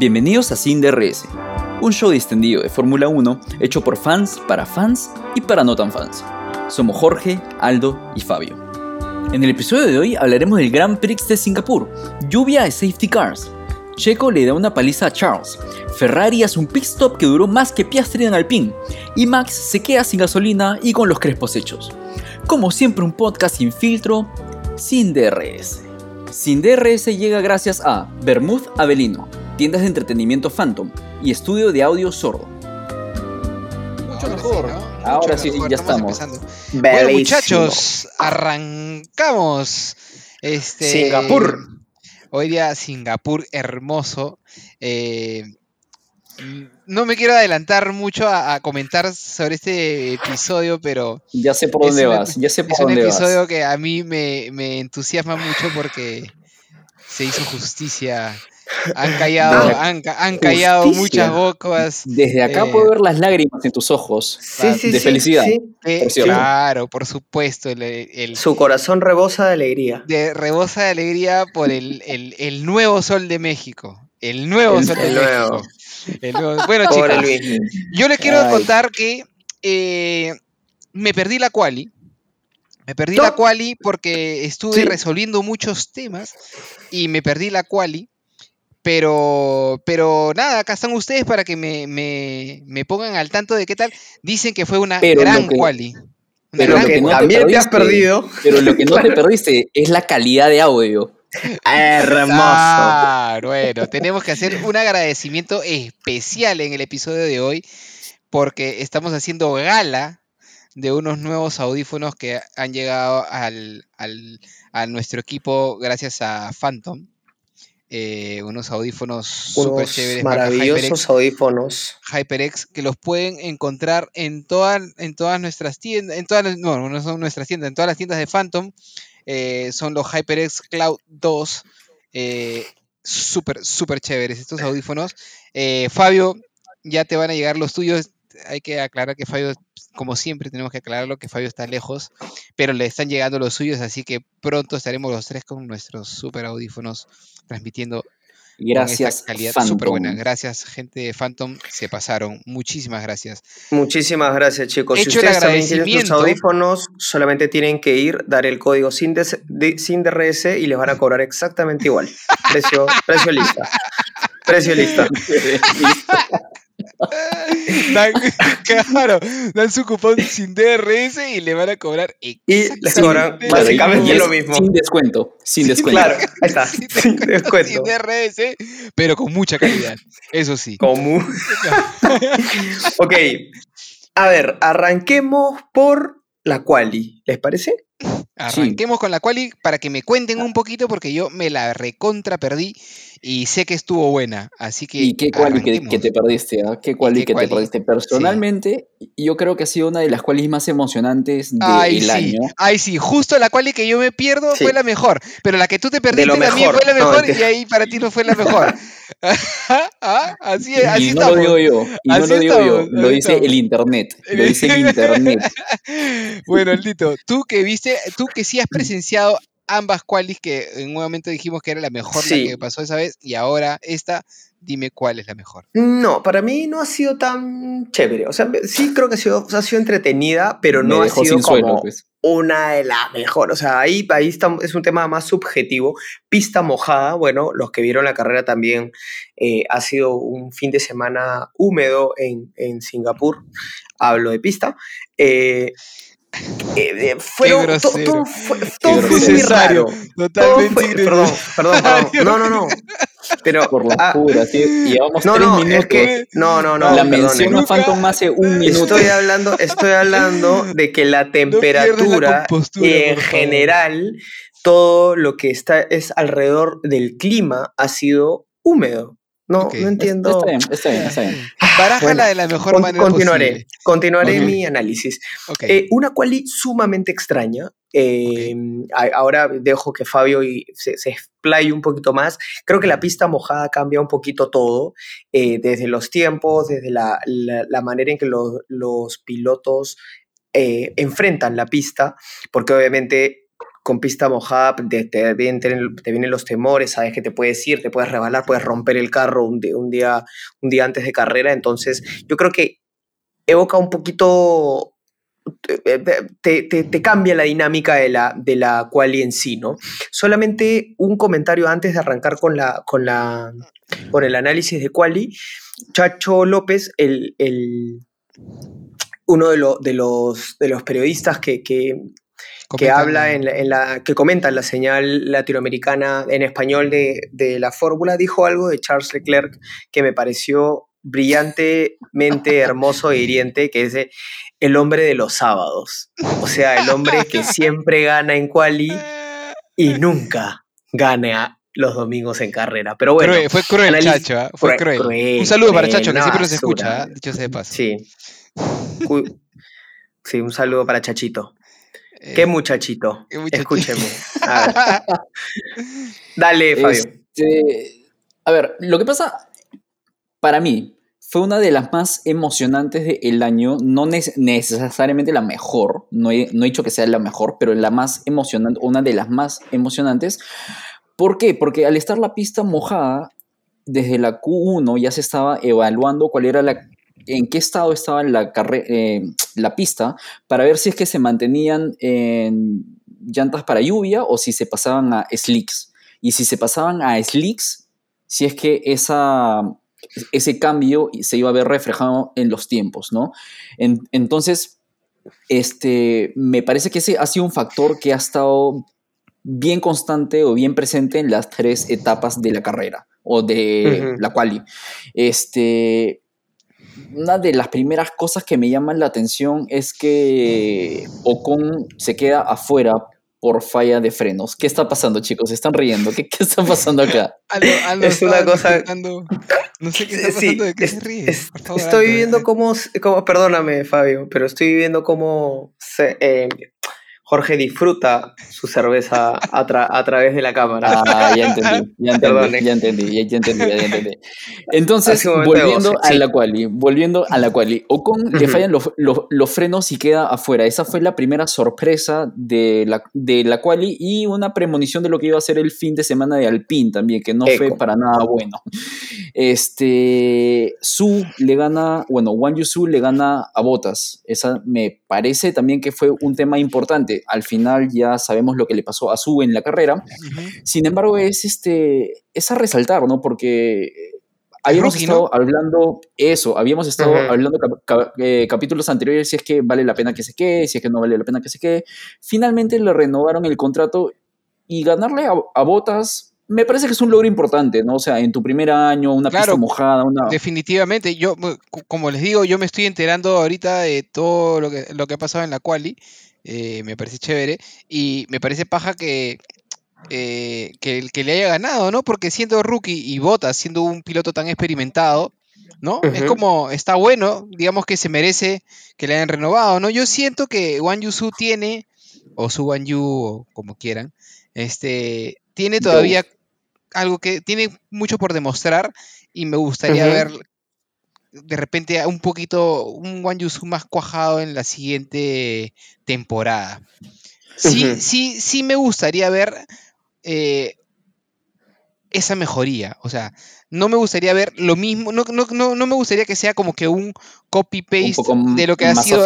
Bienvenidos a Sin DRS, un show distendido de Fórmula 1 hecho por fans, para fans y para no tan fans. Somos Jorge, Aldo y Fabio. En el episodio de hoy hablaremos del Grand Prix de Singapur, lluvia de safety cars. Checo le da una paliza a Charles, Ferrari hace un pit stop que duró más que Piastri en Alpine, y Max se queda sin gasolina y con los crespos hechos. Como siempre un podcast sin filtro, sin DRS. Sin DRS llega gracias a Bermud Avelino, tiendas de entretenimiento Phantom y estudio de audio sordo. Mucho mejor. Ahora sí, ya estamos. Bueno, muchachos, arrancamos. Este, Singapur. Hoy día Singapur hermoso. Eh, no me quiero adelantar mucho a, a, comentar sobre este episodio, pero... Ya sé por dónde vas, ya sé por es dónde un vas. episodio que a mí me, me, entusiasma mucho porque se hizo justicia. Han callado, han, han callado muchas bocas. Desde acá Eh, puedo ver las lágrimas en tus ojos Sí, sí, de sí, felicidad. sí. Eh, Por cierto. claro, por supuesto. El, el- Su corazón rebosa de alegría. de rebosa de alegría por el, el- el nuevo sol de México. El nuevo El- sol de México. El nuevo- Bueno, Pobre chicos, Luis. yo les quiero Ay. contar que eh, me perdí la quali. Me perdí la quali porque estuve Sí. resolviendo muchos temas y me perdí la quali. Pero, pero nada, acá están ustedes para que me, me- me pongan al tanto de qué tal. Dicen que fue una Pero gran que- quali. Una pero Lo gran lo que no te también te has perdiste- perdido. Pero lo que no te perdiste es la calidad de audio. Hermoso. Ah, bueno, tenemos que hacer un agradecimiento especial en el episodio de hoy porque estamos haciendo gala de unos nuevos audífonos que han llegado al, al- a nuestro equipo gracias a Phantom. Eh, unos audífonos súper Unos chéveres, marca maravillosos HyperX, audífonos. HyperX, que los pueden encontrar en, todas en todas nuestras tiendas, en todas, las- no, no son nuestras tiendas, en todas las tiendas de Phantom. eh, son los HyperX Cloud 2. Eh, súper, súper chéveres estos audífonos. Eh, Fabio, ya te van a llegar los tuyos. Hay que aclarar que Fabio, como siempre, tenemos que aclararlo que Fabio está lejos, pero le están llegando los suyos, así que pronto estaremos los tres con nuestros super audífonos transmitiendo con Gracias, esta calidad Phantom. súper buena. Gracias, gente de Phantom, se pasaron. Muchísimas gracias. Muchísimas gracias, chicos. Si Hecho ustedes también quieren sus audífonos, solamente tienen que ir, dar el código sin, des- de- sin DRS y les van a cobrar exactamente igual. Precio, precio lista. Precio lista. Dan, claro, dan su cupón sin DRS y le van a cobrar Y les exactamente cobran lo básicamente Y es lo mismo. Sin descuento, sin descuento. Claro, ahí está. sin Sin descuento, sin. DRS, pero con mucha calidad. Eso sí. Común. ok. A ver, arranquemos por la quali. ¿Les parece? Arranquemos con la quali para que me cuenten un poquito porque yo me la recontra perdí y sé que estuvo buena. Así que ¿Y qué quali que, te perdiste? ah? ¿Qué quali qué que quali? te perdiste? Personalmente, yo creo que ha sido una de las qualis más emocionantes del Ay, sí, año. ay, sí, justo la quali que yo me pierdo fue la mejor, pero la que tú te perdiste también fue la No, mejor y ahí para ti no fue la mejor. Ah, Así, es, así y no estamos. lo digo yo, y no lo digo yo, lo dice estamos. el internet, lo dice el internet. Bueno, Aldito, tú que viste, tú que sí has presenciado ambas qualis que en un momento dijimos que era la mejor Sí. la que pasó esa vez y ahora esta, dime cuál es la mejor. No, para mí no ha sido tan chévere. O sea, sí creo que ha sido, ha sido entretenida, pero Me no ha sido como suelo, pues. una de las mejores. O sea, ahí, ahí está- es un tema más subjetivo. Pista mojada, bueno, los que vieron la carrera también, eh, ha sido un fin de semana húmedo en, en Singapur. Hablo de pista. Eh, eh, eh, fueron, todo fue, todo fue muy raro. Todo Totalmente fue- perdón, perdón, perdón. No, no, no. Pero, Por las ah, tío, llevamos no, tres no, minutos. es que, no, no, no. la mención a Phantom hace un minuto. Estoy hablando, estoy hablando de que la la temperatura compostura, en general, todo lo que está es alrededor del clima ha sido húmedo. No, no entiendo. Está bien, está bien, está bien. Barájala Bueno, de la mejor Con- manera continuaré, posible. continuaré Ok. mi análisis. Ok. Eh, una quali sumamente extraña. eh, a- Ahora dejo que Fabio y se, se explaye un poquito más. Creo que la pista mojada cambia un poquito todo, eh, desde los tiempos, desde la, la- la manera en que los, los pilotos eh, enfrentan la pista, porque obviamente con pista mojada te, vienen, los temores, sabes que te puedes ir, te puedes rebalar, puedes romper el carro un, día, un, día, un día antes de carrera. Entonces, yo creo que evoca un poquito, te, te cambia la dinámica de la, de la quali en sí, ¿no? Solamente un comentario antes de arrancar con, la, con, la, con el análisis de quali. Chacho López, el, el uno de, de, los, de los periodistas que, que, que habla en la, en la, que comenta en la señal latinoamericana en español de, de la fórmula, dijo algo de Charles Leclerc que me pareció brillantemente hermoso e hiriente, que es el hombre de los sábados. O sea, el hombre que siempre gana en quali y nunca gana los domingos en carrera. Pero bueno. fue cruel, Chacho, ¿eh? fue cruel. Un saludo para Chacho, que siempre nos escucha, ¿eh? dicho sea de paso. Sí. Sí, un saludo para Chachito. ¿Qué eh, muchachito? Escúcheme. Dale, Fabio. Este, a ver, lo que pasa, para mí, fue una de las más emocionantes del año, no necesariamente la mejor, no he, no he dicho que sea la mejor, pero la más emocionante, una de las más emocionantes. ¿Por qué? Porque al estar la pista mojada, desde la Q1 ya se estaba evaluando cuál era la en qué estado estaba la, eh, la pista para ver si es que se mantenían en llantas para lluvia o si se pasaban a slicks. Y si se pasaban a slicks, si es que esa, ese cambio se iba a ver reflejado en los tiempos, ¿no? entonces, este, me parece que ese ha sido un factor que ha estado bien constante o bien presente en las tres etapas de la carrera o de la quali. Este, una de las primeras cosas que me llaman la atención es que Ocon se queda afuera por falla de frenos. ¿Qué está pasando, chicos? ¿Se están riendo? ¿Qué, qué está pasando acá? es una cosa... No sé qué está pasando, ¿de qué se ríe? estoy viendo cómo, cómo, Perdóname, Fabio, pero estoy viendo cómo se, eh, Jorge disfruta su cerveza a, través de la cámara. Ah, ya entendí, ya entendí, ya entendí, ya entendí, ya entendí. Entonces, volviendo a la quali, volviendo a la quali, Ocon le fallan los, los, frenos y queda afuera. Esa fue la primera sorpresa de la, de la quali y una premonición de lo que iba a ser el fin de semana de Alpine también, que no fue para nada bueno. Este, Su le gana, bueno, Wang Yusu le gana a Botas. Esa me parece también que fue un tema importante al final ya sabemos lo que le pasó a Su en la carrera. Sin embargo, es, este, es a resaltar, ¿no? Porque habíamos estado hablando eso, habíamos estado hablando eh, capítulos anteriores si es que vale la pena que se quede, si es que no vale la pena que se quede. Finalmente le renovaron el contrato y ganarle a, Botas me parece que es un logro importante, ¿no? O sea, en tu primer año, una pista mojada, una... Definitivamente, yo, como les digo, yo me estoy enterando ahorita de todo lo que, lo que ha pasado en la quali eh, me parece chévere. Y me parece paja que, eh, que, que, le haya ganado, ¿no? Porque siendo rookie y Bota, siendo un piloto tan experimentado, ¿no? Es como, está bueno, digamos que se merece que le hayan renovado, ¿no? Yo siento que Wang Yusu tiene, o su Wang Yu, o como quieran, este, tiene todavía algo que tiene mucho por demostrar y me gustaría ver de repente un poquito, un Yusu más cuajado en la siguiente temporada. Sí, sí, sí me gustaría ver eh, esa mejoría. O sea, no me gustaría ver lo mismo, no, no, no, me gustaría que sea como que un copy-paste de lo que ha sido.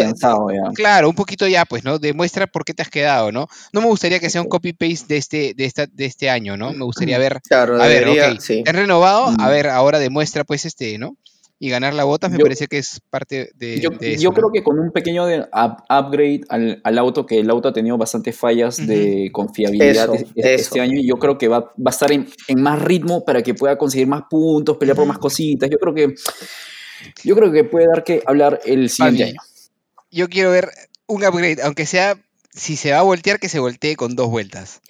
Claro, un poquito ya, pues, ¿no? Demuestra por qué te has quedado, ¿no? No me gustaría que sea un copy-paste de este, de, esta, de este año, ¿no? Me gustaría ver. Claro, a ver, okay, renovado, a ver, ahora demuestra, pues, este, ¿no? Y ganar la bota me parece que es parte de, yo, eso, Yo creo que con un pequeño upgrade al, al, auto, que el auto ha tenido bastantes fallas de confiabilidad este, año, y yo creo que va, va a estar en, en, más ritmo para que pueda conseguir más puntos, pelear por más cositas. Yo creo que yo creo que puede dar que hablar el siguiente año. Yo quiero ver un upgrade, aunque sea si se va a voltear, que se voltee con dos vueltas.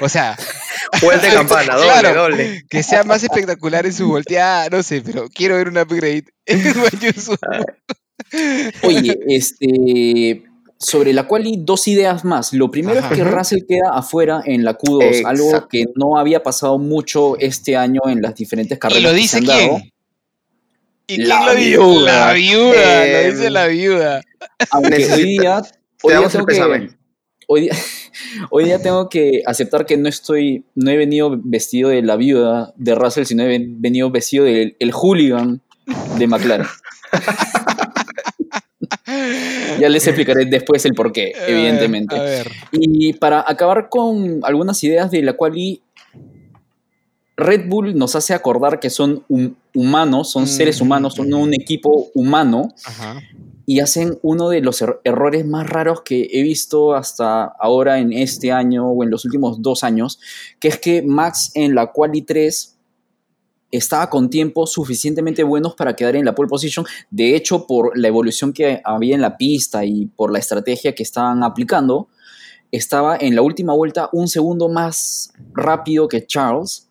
O sea. Vuelta de campana, doble, doble. Que sea más espectacular en su volteada, no sé, pero quiero ver un upgrade. Oye, este. Sobre la cual hay dos ideas más. Lo primero es que Russell queda afuera en la Q2, algo que no había pasado mucho este año en las diferentes carreras. ¿Y lo dice quién? ¿Y quién la lo viuda? La viuda, lo dice la viuda. Aunque hoy día, hoy día tengo que, hoy día, hoy día tengo que aceptar que no estoy, no he venido vestido de la viuda de Russell, sino he venido vestido del el hooligan de McLaren. ya les explicaré después el porqué, evidentemente. Y para acabar con algunas ideas de la cual Red Bull nos hace acordar que son humanos, son seres humanos, son un equipo humano. Y hacen uno de los er-, errores más raros que he visto hasta ahora en este año o en los últimos dos años, que es que Max en la Quali 3 estaba con tiempos suficientemente buenos para quedar en la pole position. De hecho, por la evolución que había en la pista y por la estrategia que estaban aplicando, estaba en la última vuelta un segundo más rápido que Charles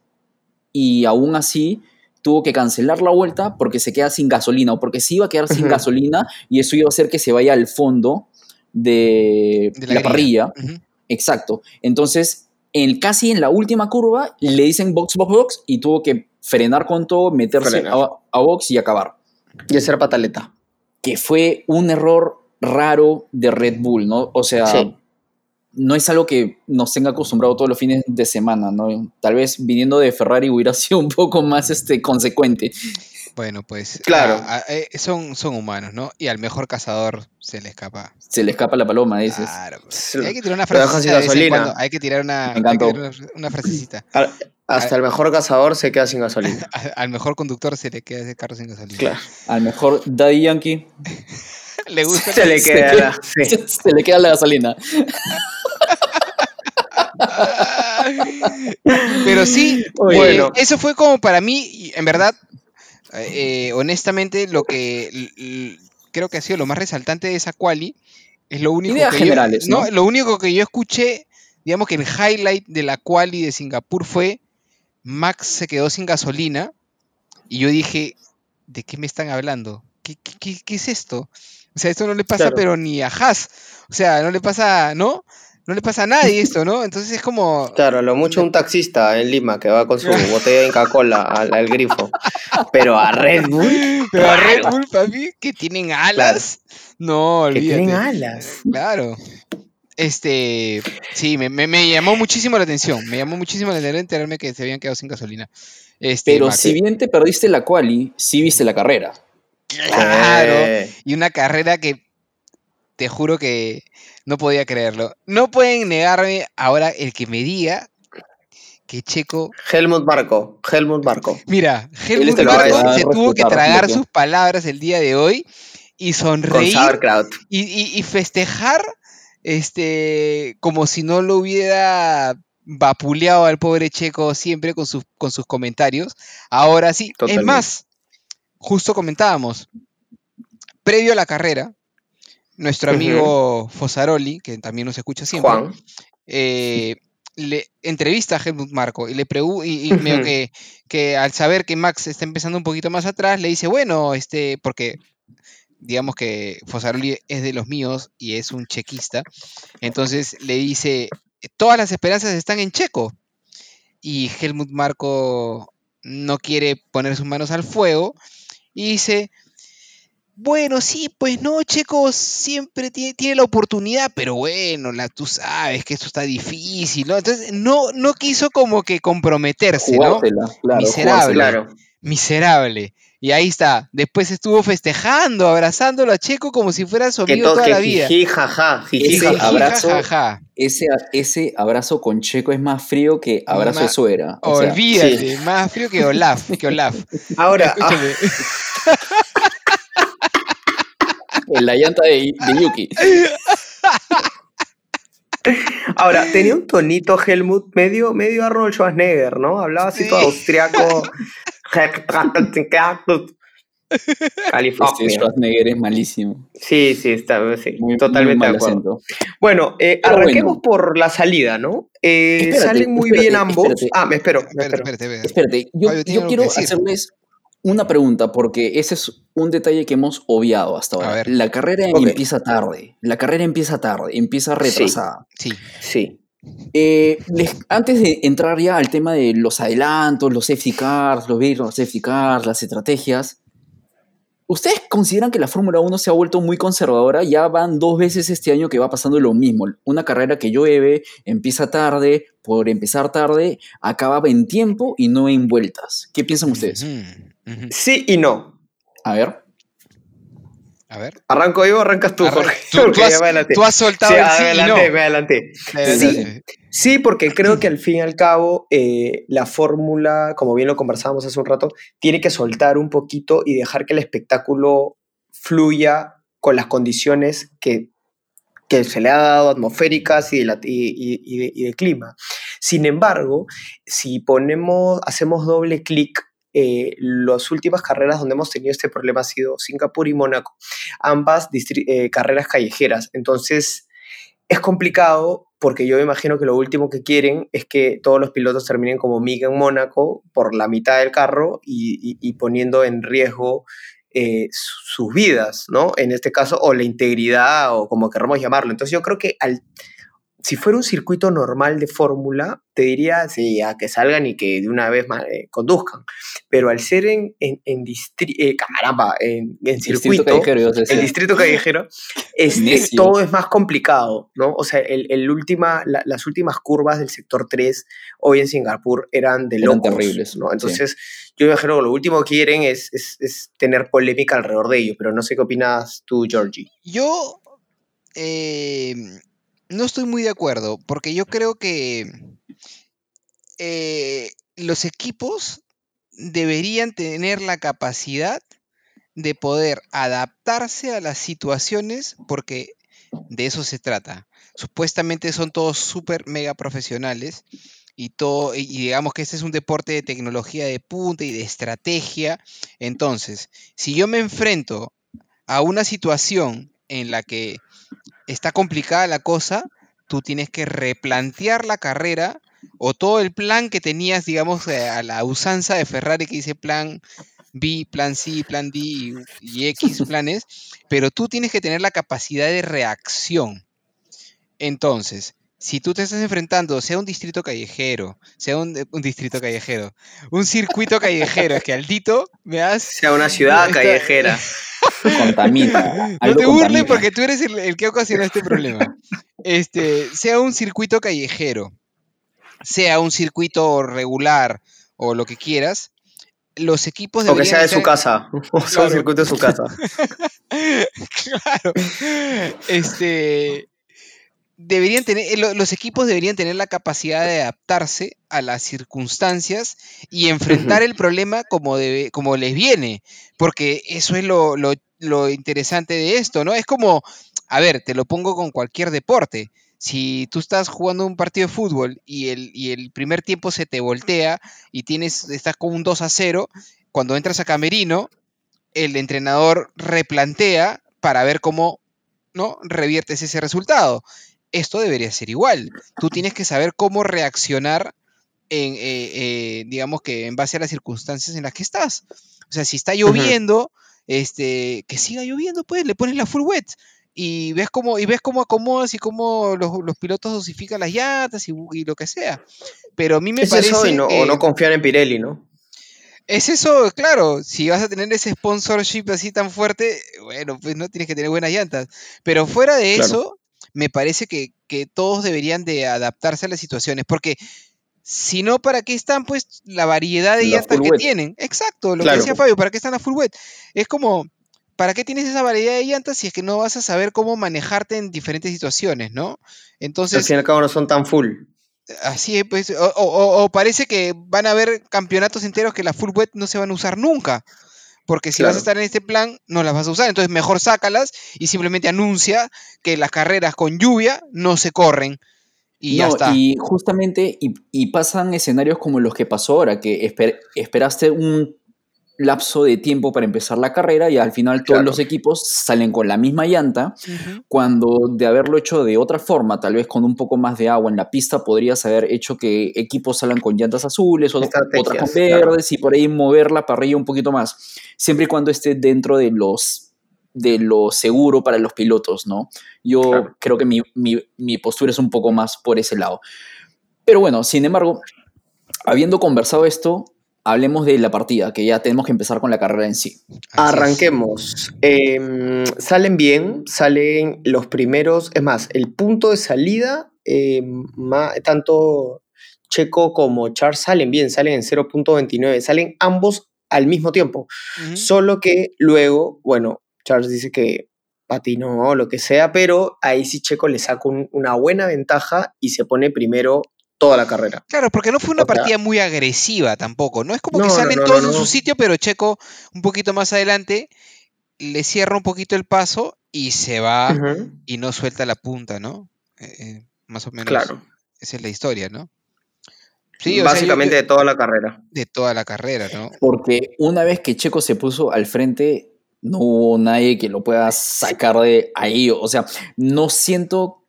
y aún así tuvo que cancelar la vuelta porque se queda sin gasolina o porque se iba a quedar sin gasolina y eso iba a hacer que se vaya al fondo de, la, parrilla. Exacto. Entonces, en, casi en la última curva le dicen box, box, box y tuvo que frenar con todo, meterse a, box y acabar. Y hacer pataleta. Que fue un error raro de Red Bull, ¿no? O sea, no es algo que nos tenga acostumbrado todos los fines de semana, ¿no? Tal vez viniendo de Ferrari hubiera sido un poco más este, consecuente. Bueno, pues claro. Eh, son, son humanos, ¿no? Y al mejor cazador se le escapa. Se le escapa la paloma, dices. Claro. Pues. Hay que tirar una frasecita. Hay que tirar una, una frasecita. Hasta el mejor cazador se queda sin gasolina. Al mejor conductor se le queda ese carro sin gasolina. Claro. Al mejor Daddy Yankee. le gusta. Se, le queda, se, le queda la gasolina. Pero sí, bueno. eso fue como para mí, en verdad, eh, honestamente, lo que creo que ha sido lo más resaltante de esa quali es lo único que generales, yo, ¿no? Lo único que yo escuché, digamos que el highlight de la quali de Singapur fue Max se quedó sin gasolina y yo dije, ¿de qué me están hablando? ¿Qué, es esto? O sea, esto no le pasa pero ni a Haas. O sea, no le pasa, ¿no? No le pasa a nadie esto, ¿no? Entonces es como... Claro, lo mucho un taxista en Lima que va con su botella de Coca-Cola al, grifo. Pero a Red Bull... Pero a Red Bull, papi, que tienen alas. No, olvídate. Que tienen alas. Claro. Este, sí, me, llamó muchísimo la atención. Me llamó muchísimo la atención enterarme que se habían quedado sin gasolina. Este, Pero si bien te perdiste la quali, sí viste la carrera. Claro. Y una carrera que te juro que no podía creerlo. No pueden negarme ahora el que me diga que Checo. Helmut Marco. Helmut Marco. Mira, Helmut Marco se tuvo que tragar sus palabras el día de hoy y sonreír y, y, festejar este, como si no lo hubiera vapuleado al pobre Checo siempre con, sus, con sus comentarios. Ahora sí, es más, justo comentábamos, previo a la carrera, nuestro amigo Fosaroli, que también nos escucha siempre, eh, le entrevista a Helmut Marco y le pregunta, y, que, que, al saber que Max está empezando un poquito más atrás, le dice, bueno, este, porque digamos que Fosaroli es de los míos y es un chequista, entonces le dice, todas las esperanzas están en Checo. Y Helmut Marco no quiere poner sus manos al fuego y dice, bueno, sí, pues no, Checo siempre tiene, la oportunidad, pero bueno, la, tú sabes que esto está difícil, ¿no? Entonces no, no quiso como que comprometerse, ¿no? Miserable. Miserable. Y ahí está. Después estuvo festejando, abrazándolo a Checo como si fuera su amigo toda la vida. ese, abrazo, ese, abrazo con Checo es más frío que abrazo de suera. olvídate, más frío que Olaf. Que Olaf. Ahora. Ah. en la llanta de, Yuki. Ahora, tenía un tonito Helmut medio, medio Arnold Schwarzenegger, ¿no? Hablaba así todo austriaco. California. Schwarzenegger es malísimo. Sí, sí, está totalmente de acuerdo. Bueno, arranquemos por la salida, ¿no? Salen muy bien ambos. Ah, me espero. Me espero. Espérate, yo, yo quiero hacerles una pregunta, porque ese es un detalle que hemos obviado hasta ahora. La carrera empieza tarde. La carrera empieza tarde, empieza retrasada. Sí. Sí. Eh, antes de entrar ya al tema de los adelantos, los safety cars, los virus, los safety cars, las estrategias, ¿Ustedes consideran que la Fórmula 1 se ha vuelto muy conservadora? Ya van dos veces este año que va pasando lo mismo. Una carrera que llueve, empieza tarde, por empezar tarde, acaba en tiempo y no en vueltas. ¿Qué piensan ustedes? Sí y no. A ver. A ver. Arranco yo, arrancas tú, Jorge. Tú, has, soltado el sí y no. me adelanté. Sí, sí, porque creo que al fin y al cabo eh, la fórmula, como bien lo conversábamos hace un rato, tiene que soltar un poquito y dejar que el espectáculo fluya con las condiciones que, que se le ha dado atmosféricas y de, y de clima. Sin embargo, si ponemos, hacemos doble clic eh, las últimas carreras donde hemos tenido este problema ha sido Singapur y Mónaco, ambas eh, carreras callejeras. Entonces, es complicado porque yo me imagino que lo último que quieren es que todos los pilotos terminen como Miga en Mónaco por la mitad del carro y, poniendo en riesgo eh, sus vidas, ¿no? En este caso, o la integridad, o como queramos llamarlo. Entonces yo creo que al, si fuera un circuito normal de fórmula, te diría, sí, a que salgan y que de una vez eh, conduzcan. Pero al ser en, en, en eh, caramba, en, circuito, el distrito callejero, este, todo es más complicado, ¿no? O sea, el, el última, las últimas curvas del sector 3 hoy en Singapur eran de locos, terribles, ¿no? Entonces, yo imagino que lo último que quieren es, es, es, tener polémica alrededor de ellos, pero no sé qué opinas tú, Georgie. Yo... Eh, no estoy muy de acuerdo, porque yo creo que eh, los equipos deberían tener la capacidad de poder adaptarse a las situaciones, porque de eso se trata. Supuestamente son todos súper mega profesionales y, todo, y digamos que este es un deporte de tecnología de punta y de estrategia. Entonces, si yo me enfrento a una situación en la que está complicada la cosa, tú tienes que replantear la carrera o todo el plan que tenías, digamos, eh, a la usanza de Ferrari que dice plan B, plan C, plan D y, X planes, pero tú tienes que tener la capacidad de reacción. Entonces, si tú te estás enfrentando, sea un distrito callejero, sea un, distrito callejero, un circuito callejero, es que Aldito me has... Sea una ciudad callejera. contamina. No te burles porque tú eres el, que ocasiona este problema. Este, sea un circuito callejero, sea un circuito regular o lo que quieras, los equipos deberían. O que sea de su casa. O sea, un circuito de su casa. claro. Este. Deberían tener, eh, los equipos deberían tener la capacidad de adaptarse a las circunstancias y enfrentar el problema como, debe, como les viene, porque eso es lo, lo interesante de esto, ¿no? Es como, a ver, te lo pongo con cualquier deporte. Si tú estás jugando un partido de fútbol y el, el primer tiempo se te voltea y tienes, estás con un 2 a 0, cuando entras a Camerino, el entrenador replantea para ver cómo ¿no? reviertes ese resultado. Esto debería ser igual. Tú tienes que saber cómo reaccionar en, eh, eh, digamos que en base a las circunstancias en las que estás. O sea, si está lloviendo, este, que siga lloviendo, pues le pones la full wet y ves cómo, y ves cómo acomodas y cómo los, pilotos dosifican las llantas y, lo que sea. Pero a mí me parece. Eso o no confiar en Pirelli, ¿no? Es eso, claro, si vas a tener ese sponsorship así tan fuerte, bueno, pues no tienes que tener buenas llantas. Pero fuera de eso, me parece que, que, todos deberían de adaptarse a las situaciones, porque si no, ¿para qué están pues la variedad de llantas que tienen? Exacto, lo que decía Fabio, ¿para qué están las full wet? Es como, ¿para qué tienes esa variedad de llantas si es que no vas a saber cómo manejarte en diferentes situaciones, ¿no? Entonces... Al fin y al cabo no son tan full. Así es, pues, o, parece que van a haber campeonatos enteros que la full wet no se van a usar nunca. Porque si vas a estar en este plan, no las vas a usar. Entonces mejor sácalas y simplemente anuncia que las carreras con lluvia no se corren. Y ya está. Y justamente, y, pasan escenarios como los que pasó ahora, que esperaste un lapso de tiempo para empezar la carrera y al final todos los equipos salen con la misma llanta, cuando de haberlo hecho de otra forma, tal vez con un poco más de agua en la pista, podrías haber hecho que equipos salgan con llantas azules, o otras con verdes y por ahí mover la parrilla un poquito más, siempre y cuando esté dentro de los de lo seguro para los pilotos, ¿no? Yo creo que mi, postura es un poco más por ese lado. Pero bueno, sin embargo, habiendo conversado esto, hablemos de la partida, que ya tenemos que empezar con la carrera en sí. Arranquemos. Eh, salen bien, salen los primeros. Es más, el punto de salida, eh, ma- tanto Checo como Charles salen bien, salen en 0.29, salen ambos al mismo tiempo. Solo que luego, bueno, Charles dice que patinó o lo que sea, pero ahí sí Checo le saca un- una buena ventaja y se pone primero toda la carrera. Claro, porque no fue una O sea- partida muy agresiva tampoco, ¿no? Es como que No, salen no, todos no, en su no. sitio, pero Checo un poquito más adelante le cierra un poquito el paso y se va y no suelta la punta, ¿no? Eh, eh, más o menos Claro. esa es la historia, ¿no? Sí, o sea, yo- Básicamente yo- de toda la carrera. de toda la carrera, ¿no? Porque una vez que Checo se puso al frente, no hubo nadie que lo pueda sacar de ahí. O sea, no siento.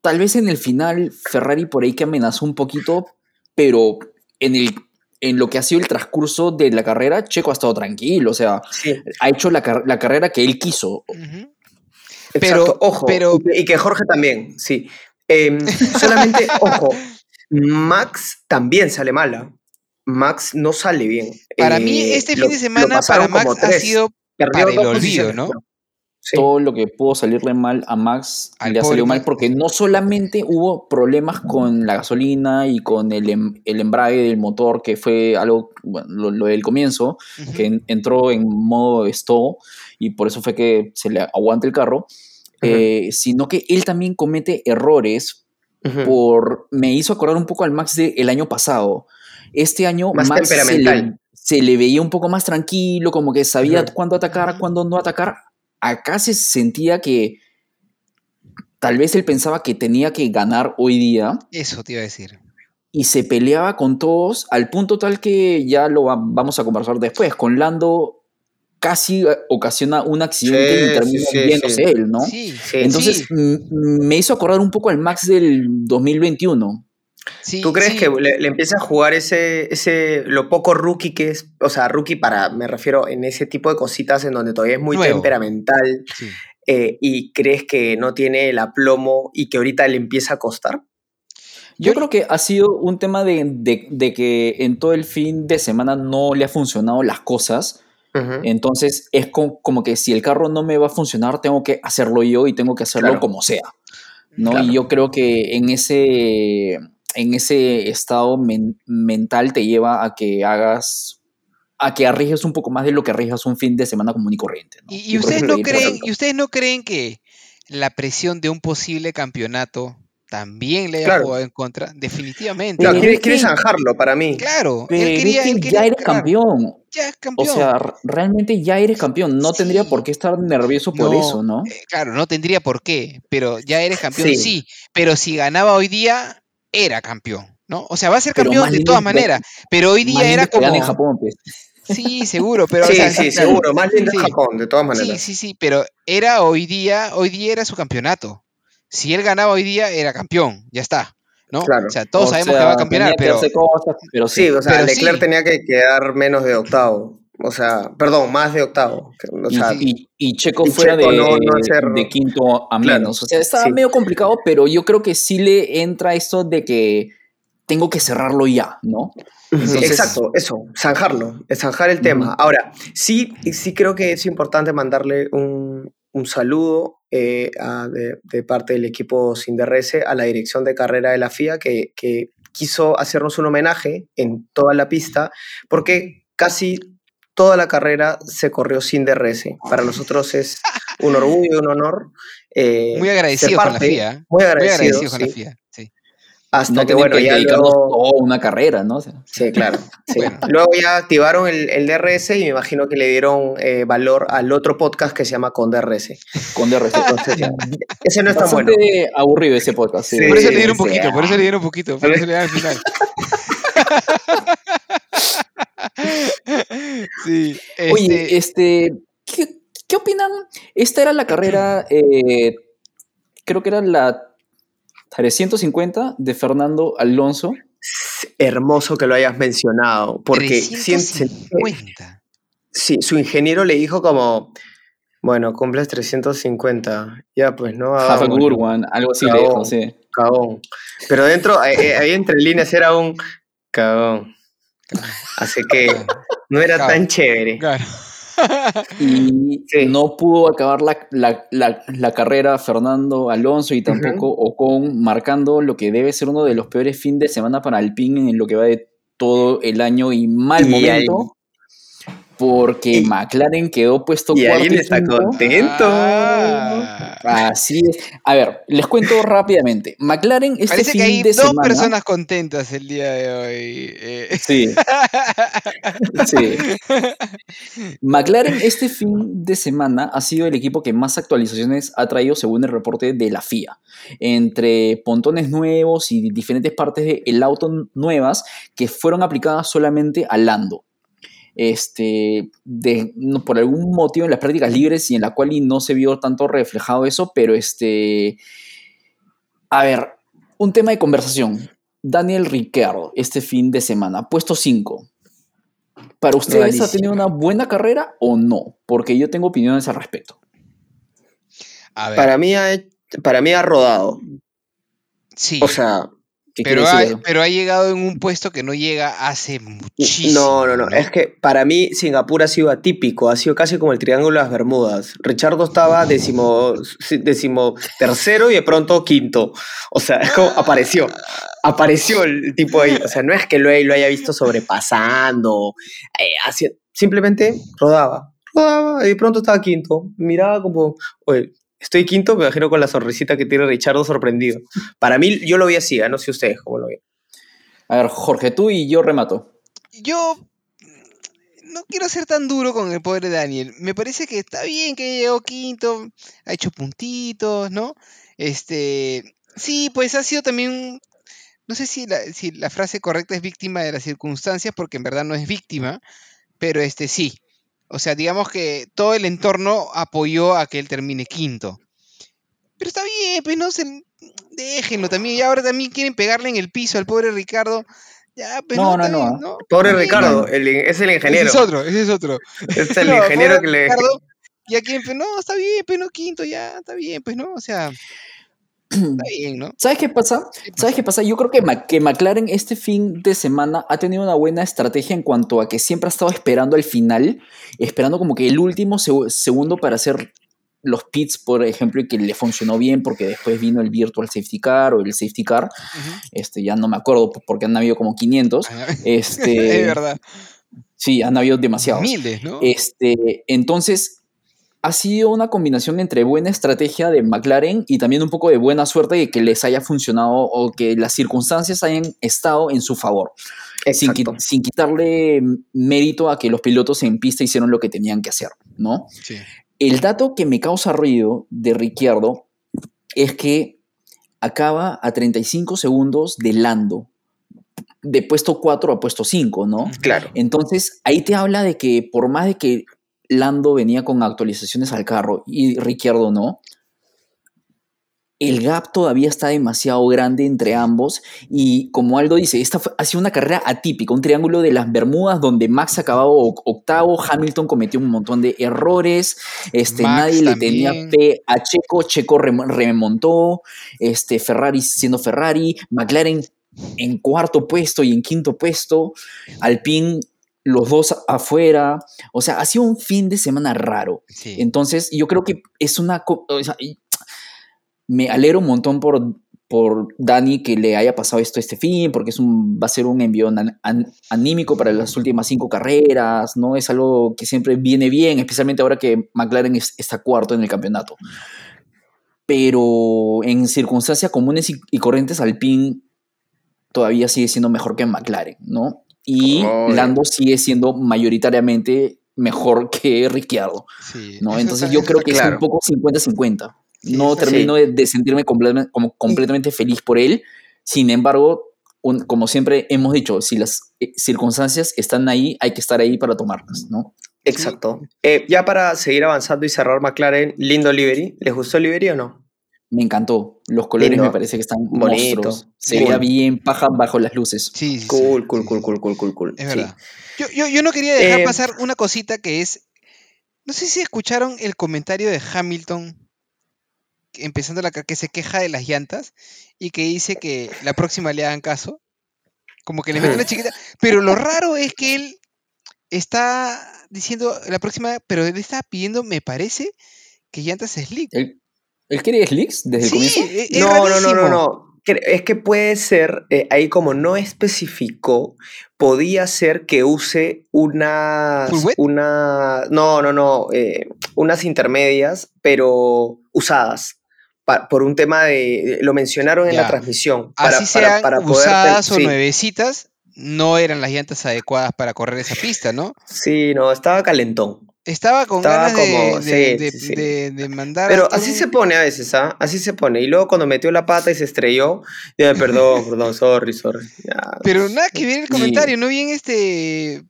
Tal vez en el final, Ferrari por ahí que amenazó un poquito, pero en, el, en lo que ha sido el transcurso de la carrera, Checo ha estado tranquilo. O sea, Sí. ha hecho la, la carrera que él quiso. Pero- ojo, pero- y, que, Jorge también, sí. Em, solamente, ojo, Max también sale mala. Max no sale bien. Para mí, Eh, este lo- fin de semana para Max ha sido Perdió para el olvido, ¿no? Sí. Todo lo que pudo salirle mal a Max Al le salido mal porque no solamente hubo problemas con la gasolina y con el, em- el embrague del motor, que fue algo, bueno, lo, lo del comienzo, Ujú. que en- entró en modo stall y por eso fue que se le aguanta el carro, eh, sino que él también comete errores Ujú. por me hizo acordar un poco al Max del año pasado. Este año Más Max se le, temperamental. se le veía un poco más tranquilo, como que sabía Ujú. cuándo atacar, cuándo no atacar. Acá se sentía que tal vez él pensaba que tenía que ganar hoy día Eso te iba a decir. y se peleaba con todos al punto tal que ya lo va- vamos a conversar después. Con Lando casi eh, ocasiona un accidente Sí, y termina sí, sí, él, ¿no? Sí, Sí. Entonces me hizo acordar un poco al Max del 2021. Sí, ¿Tú crees sí. que le, le empieza a jugar ese, ese, lo poco rookie que es? O sea, rookie para, me refiero en ese tipo de cositas en donde todavía es muy Nuevo. temperamental Sí. eh, y crees que no tiene el aplomo y que ahorita le empieza a costar. Yo creo que ha sido un tema de, de- de que en todo el fin de semana no le ha funcionado las cosas. Ujú. Entonces es co- como que si el carro no me va a funcionar, tengo que hacerlo yo y tengo que hacerlo Claro. como sea. ¿no? Claro. Y yo creo que en ese, en ese estado men- mental te lleva a que hagas, a que arriesgues un poco más de lo que arriesgas un fin de semana común y corriente. ¿no? ¿Y, ustedes no creen, y ustedes no creen que la presión de un posible campeonato también le haya Claro. jugado en contra? Definitivamente. No, quiere, zanjarlo para mí. Claro, Pero él quería, ya eres campeón. Ya es O campeón. sea, r- realmente ya eres campeón. No tendría por qué estar nervioso por No, eso, ¿no? eh, claro, no tendría por qué, pero ya eres campeón, Sí. sí. Pero si ganaba hoy día, era campeón, ¿no? O sea, va a ser campeón de lindo todas maneras. Pero hoy día era como. en Japón, pues. Sí, seguro, pero. o sí, sea, sí, seguro. Más lindo sí. Japón, de todas Sí, maneras. sí, sí, pero era hoy día, hoy día era su campeonato. Si él ganaba hoy día, era campeón, ya está, ¿no? Claro. O sea, todos O sabemos sea, que va a campeonar, pero cosas, pero sí. Sí, o sea, Pero Leclerc sí. tenía que quedar menos de octavo. O sea, perdón, más de octavo. O Y, sea, y- y Checo y fuera Checo de, no- no hacer- de quinto a Claro, menos. O sea, estaba sí. medio complicado, pero yo creo que sí le entra esto de que tengo que cerrarlo ya, ¿no? Entonces- Exacto, eso, zanjarlo, zanjar el tema. Ahora, sí, sí creo que es importante mandarle un, un saludo eh, a- de, de parte del equipo Sin DRS a la dirección de carrera de la FIA que, que quiso hacernos un homenaje en toda la pista porque casi toda la carrera se corrió sin DRS. Para nosotros es un orgullo y un honor. eh, muy agradecido con la parte, FIA. Muy Muy agradecido, agradecido con la FIA. Sí. Hasta No que, bueno, que ya luego- toda una carrera, ¿no? O sea, Sí, claro. sí. Bueno. Luego ya activaron el, el DRS y me imagino que le dieron eh, valor al otro podcast que se llama Con DRS. con DRS. Entonces, ya, ese no es tan Bastante bueno. aburrido ese podcast. sí. Sí, Por eso le dieron un poquito, por eso le dieron un poquito, por eso le dieron al final. sí, Oye, este, este, ¿qué, qué opinan? Esta era la carrera, eh, creo que era la 350 de Fernando Alonso. Hermoso que lo hayas mencionado, porque sien- sentí que- 350. sí, su ingeniero le dijo como, bueno, cumples 350, ya pues, ¿no? Have a good one, algo así le Cagón. dijo, sí. Cagón. Pero dentro, eh, eh, ahí entre líneas era un cagón. Así que no era Claro. tan chévere. Claro. Y Sí. no pudo acabar la, la- la- la carrera Fernando Alonso y tampoco Ocon, marcando lo que debe ser uno de los peores fines de semana para Alpine en lo que va de todo el año y mal Y momento. Porque y- McLaren quedó puesto Y cuarto alguien está quinto. contento. Ah. Así es. A ver, les cuento rápidamente. McLaren este Parece fin que hay de dos semana. personas contentas el día de hoy. eh. Sí. Sí. McLaren este fin de semana ha sido el equipo que más actualizaciones ha traído según el reporte de la FIA. Entre pontones nuevos y diferentes partes del auto nuevas que fueron aplicadas solamente a Lando. Este, de- no- por algún motivo en las prácticas libres y en la cual no se vio tanto reflejado eso, pero este, a ver, un tema de conversación. Daniel Ricciardo este fin de semana, puesto 5. ¿Para ustedes ha Rarísimo. tenido una buena carrera o no? Porque yo tengo opiniones al respecto. A ver, Para mí, ha, para mí ha rodado. sí. O sea, ¿Qué pero ha, pero ha llegado en un puesto que no llega hace muchísimo. no, no, no. Es que para mí Singapur ha sido atípico. Ha sido casi como el Triángulo de las Bermudas. Richardo estaba décimo, décimo tercero y de pronto quinto. O sea, es como apareció. Apareció el tipo ahí. O sea, no es que lo, lo haya visto sobrepasando. eh, hacia- simplemente rodaba. Rodaba y de pronto estaba quinto. Miraba como, oye, estoy quinto, me imagino con la sonrisita que tiene Richardo sorprendido. Para mí, yo lo vi así, ¿eh? no sé ustedes cómo lo ven. A ver, Jorge, tú y yo remato. Yo no quiero ser tan duro con el pobre Daniel. Me parece que está bien que llegó quinto, ha hecho puntitos, ¿no? Este, sí, pues ha sido también, no sé si la, si la frase correcta es víctima de las circunstancias, porque en verdad no es víctima, pero este sí. O sea, digamos que todo el entorno apoyó a que él termine quinto. Pero está bien, pues no se déjenlo también. Y ahora también quieren pegarle en el piso al pobre Ricardo. Ya, pues No, no, no. Pobre Ricardo, el- es el Ese ingeniero. es otro, ese es otro. Es el No, ingeniero que le. Ricardo, y a quien, pues, no, está bien, pues no, quinto, ya, está bien, pues no, o sea, está bien, ¿no? ¿Sabes qué pasa? ¿Sabes qué pasa? Yo creo que, Ma- que McLaren este fin de semana ha tenido una buena estrategia en cuanto a que siempre ha estado esperando al final, esperando como que el último seg- segundo para hacer los pits, por ejemplo, y que le funcionó bien porque después vino el Virtual Safety Car o el Safety Car, este, ya no me acuerdo porque han habido como 500. Ah, Este, es verdad. Sí, han habido demasiados. Miles, ¿no? Este, entonces, ha sido una combinación entre buena estrategia de McLaren y también un poco de buena suerte de que les haya funcionado o que las circunstancias hayan estado en su favor, sin, sin quitarle mérito a que los pilotos en pista hicieron lo que tenían que hacer, ¿no? Sí. El dato que me causa ruido de Ricciardo es que acaba a 35 segundos de Lando, de puesto 4 a puesto 5, ¿no? Claro. Entonces, ahí te habla de que por más de que Lando venía con actualizaciones al carro y Ricciardo no, el gap todavía está demasiado grande entre ambos y como Aldo dice, esta fue- ha sido una carrera atípica, un triángulo de las Bermudas donde Max acababa octavo, Hamilton cometió un montón de errores, este, Max nadie le tenía fe a Checo, Checo rem- remontó, este, Ferrari siendo Ferrari, McLaren en cuarto puesto y en quinto puesto, Alpine los dos afuera, o sea, ha sido un fin de semana raro. Sí. Entonces, yo creo que es una... o sea, me alegro un montón por, por Dani que le haya pasado esto este fin, porque es un, va a ser un envío an- an- anímico para las últimas cinco carreras, ¿no? Es algo que siempre viene bien, especialmente ahora que McLaren es- está cuarto en el campeonato. Pero en circunstancias comunes y, y corrientes, Alpine todavía sigue siendo mejor que McLaren, ¿no? Y. Lando sigue siendo mayoritariamente mejor que Ricciardo. sí. ¿no? Entonces está- yo creo que es un poco 50-50. Sí, no termino de, de sentirme completamente, como completamente feliz por él. Sin embargo, un- como siempre hemos dicho, si las eh, circunstancias están ahí, hay que estar ahí para tomarlas, ¿no? Exacto. Eh, ya para seguir avanzando y cerrar McLaren, lindo livery. ¿Les gustó el livery o no? Me encantó. Los colores Lindo. me parece que están Bonito. monstruos. Se Cool. veía bien paja bajo las luces. Sí, sí, sí, Cool, cool, sí, cool, sí. cool, cool, cool, cool. Es Sí. verdad. Yo, yo, yo no quería dejar Eh, pasar una cosita que es. No sé si escucharon el comentario de Hamilton empezando la que se queja de las llantas y que dice que la próxima le hagan caso. Como que le mete una chiquita. Pero lo raro es que él está diciendo la próxima, pero él está pidiendo, me parece, que llantas slick. ¿Él, él quiere slicks desde el comienzo? es- es No, no, no, no, no. Es que puede ser, eh, ahí como no especificó, podía ser que use unas, una, no, no, no, eh, unas intermedias, pero usadas, pa- por un tema de, lo mencionaron en Ya. la transmisión. Así sean poder te- usadas o sí. nuevecitas, no eran las llantas adecuadas para correr esa pista, ¿no? Sí, no, estaba calentón. Estaba con Estaba ganas como- de- sí, de- sí, sí. de- de mandar. Pero así se pone a veces, ¿ah? Así se pone. Y luego cuando metió la pata y se estrelló, ya, perdón, perdón, sorry, sorry. Ya. Pero nada que ver el comentario, no bien este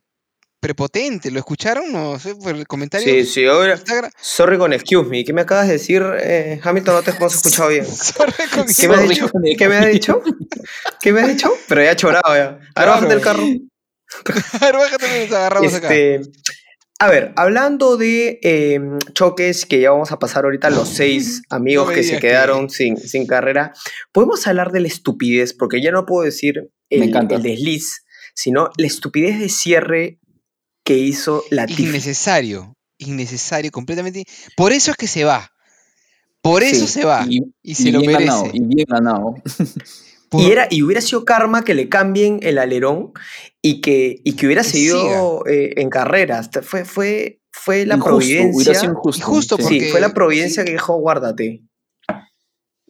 prepotente. ¿Lo escucharon? No sé, por el comentario. Sí, sí, ahora, gra- sorry con excuse me. ¿Qué me acabas de decir, eh, Hamilton? No te hemos escuchado bien. Sorry con ¿Qué me has dicho? ¿Qué me has dicho? ¿Qué me has dicho? Pero ya chorado ya. Ahora Claro. bájate del carro. A ver, bájate, nos agarramos acá. A ver, hablando de eh, choques que ya vamos a pasar ahorita a los seis amigos que se que- quedaron sin, sin carrera, podemos hablar de la estupidez, porque ya no puedo decir el, desliz, sino la estupidez de cierre que hizo la. Innecesario. Innecesario, completamente. Por eso es que se va. Por eso Sí, se va. Y, Y, se y lo bien merece. ganado, y bien ganado. Por- Y, era, y hubiera sido karma que le cambien el alerón y que, y que hubiera Que seguido eh, en carreras. Fue, fue, fue la Injusto, hubiera providencia. sido injusto. Y justo sí. Fue la providencia sí. que dijo guárdate.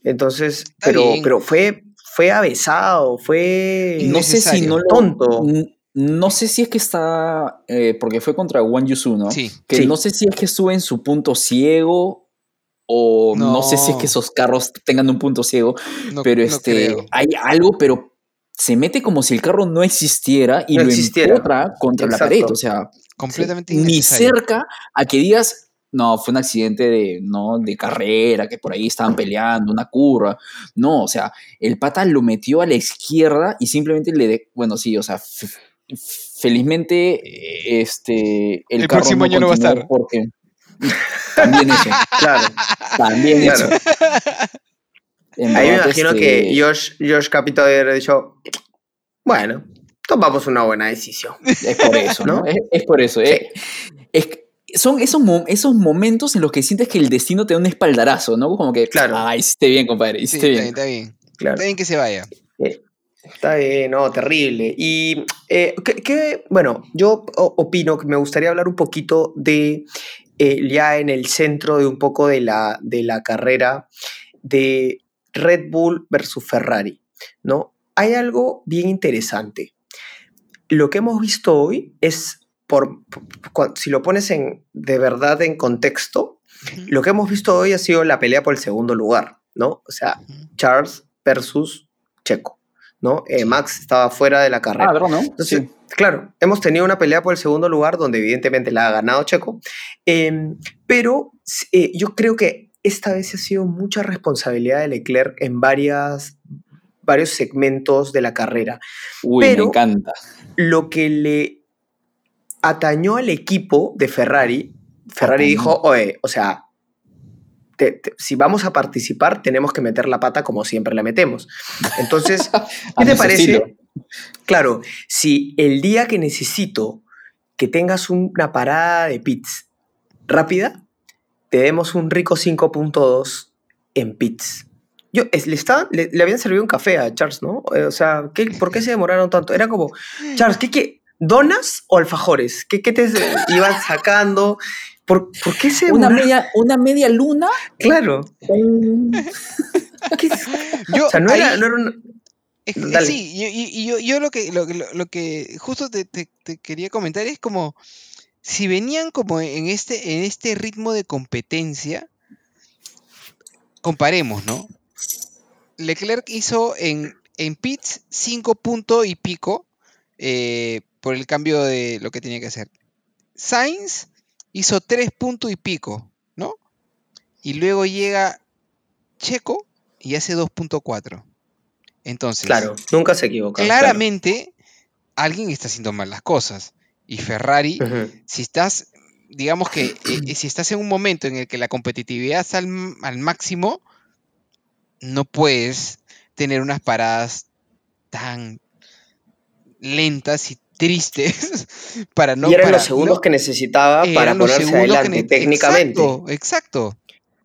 Entonces, pero, bien. pero fue, fue avesado, fue No sé si no lo. tonto. No sé si es que está. eh, porque fue contra Wang Yusu, ¿no? Sí. Que Sí. no sé si es que estuve en su punto ciego. O no. sé si es que esos carros tengan un punto ciego. No- pero este. hay algo, pero se mete como si el carro no existiera y lo existiera. empotra contra Exacto. la pared. O sea, Completamente ni innecesario. cerca a que digas. No, fue un accidente de, ¿no? de carrera, que por ahí estaban peleando, una curva. No, o sea, el pata lo metió a la izquierda y simplemente le... de- bueno, sí, o sea, felizmente este, el, El carro próximo año no va a estar. Porque, también eso, Claro. también Claro. eso. En Ahí me imagino este, que Josh, Josh Capito hubiera dicho, bueno, tomamos una buena decisión. Es por eso, ¿no? ¿No? Es, es por eso. Sí. eh. Es que son esos, mo- esos momentos en los que sientes que el destino te da un espaldarazo, ¿no? Como que, Claro. ah, hiciste bien, compadre, Sí, hiciste está bien, bien. está bien. Claro. Está bien que se vaya. Está bien, no, terrible. Y, eh, ¿qué- qué- bueno, yo opino que me gustaría hablar un poquito de, eh, ya en el centro de un poco de la, de la carrera, de Red Bull versus Ferrari, ¿no? Hay algo bien interesante. Lo que hemos visto hoy es, por, si lo pones en, de verdad en contexto, lo que hemos visto hoy ha sido la pelea por el segundo lugar, ¿no? O sea, Charles versus Checo, ¿no? Eh, Max estaba fuera de la carrera. Ah, ¿verdad, no? Entonces, Sí. claro, hemos tenido una pelea por el segundo lugar donde evidentemente la ha ganado Checo, em, pero eh, yo creo que esta vez ha sido mucha responsabilidad de Leclerc en varias, varios segmentos de la carrera. Uy, pero- me encanta. Lo que le atañó al equipo de Ferrari, Ferrari dijo, oye, o sea, te- te- si vamos a participar tenemos que meter la pata como siempre la metemos. Entonces, ¿Qué te parece? estilo. Claro, si el día que necesito que tengas una parada de pits rápida, te demos un rico 5.2 en pits. Yo, es- le, estaban- le, le habían servido un café a Charles, ¿no? Eh, O sea, ¿qué- ¿por qué se demoraron tanto? Era como, Charles, ¿qué, qué ¿Donas o alfajores? ¿Qué, qué te iban sacando? ¿Por, por qué se Una media, una media luna. Claro. ¿Qué es? Yo, O sea, no era, no era una- Es que, Dale. sí, y, y- y yo, yo lo que lo, que- lo- lo que justo te, te- te quería comentar es como si venían como en este, en este ritmo de competencia, comparemos, ¿no? Leclerc hizo en, en pits 5 puntos y pico eh, por el cambio de lo que tenía que hacer. Sainz hizo 3 puntos y pico, ¿no? Y luego llega Checo y hace 2.4. Entonces, Claro, nunca se equivoca. claramente alguien está haciendo mal las cosas. Y Ferrari, si estás, digamos que, eh, si estás en un momento en el que la competitividad está al, máximo, no puedes tener unas paradas tan lentas y tristes para no y eran para los segundos no- que necesitaba para ponerse adelante técnicamente. Exacto, exacto.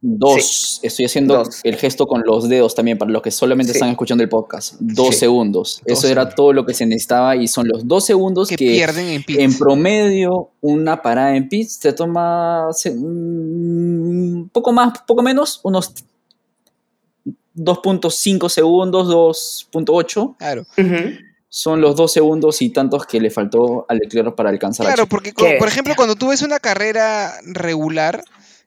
Dos. Estoy haciendo Dos. el gesto con los dedos también para los que solamente Sí. están escuchando el podcast. Dos Sí. segundos. Dos Eso era todo lo que se necesitaba y son los dos segundos Que, que, pierden en pits. en promedio una parada en pits te toma se- un poco más, poco menos, unos 2.5 segundos, 2.8. Claro, Ujú. Son los dos segundos y tantos que le faltó a Leclerc para alcanzar a claro porque, Qué por ejemplo, cuando tú ves una carrera regular,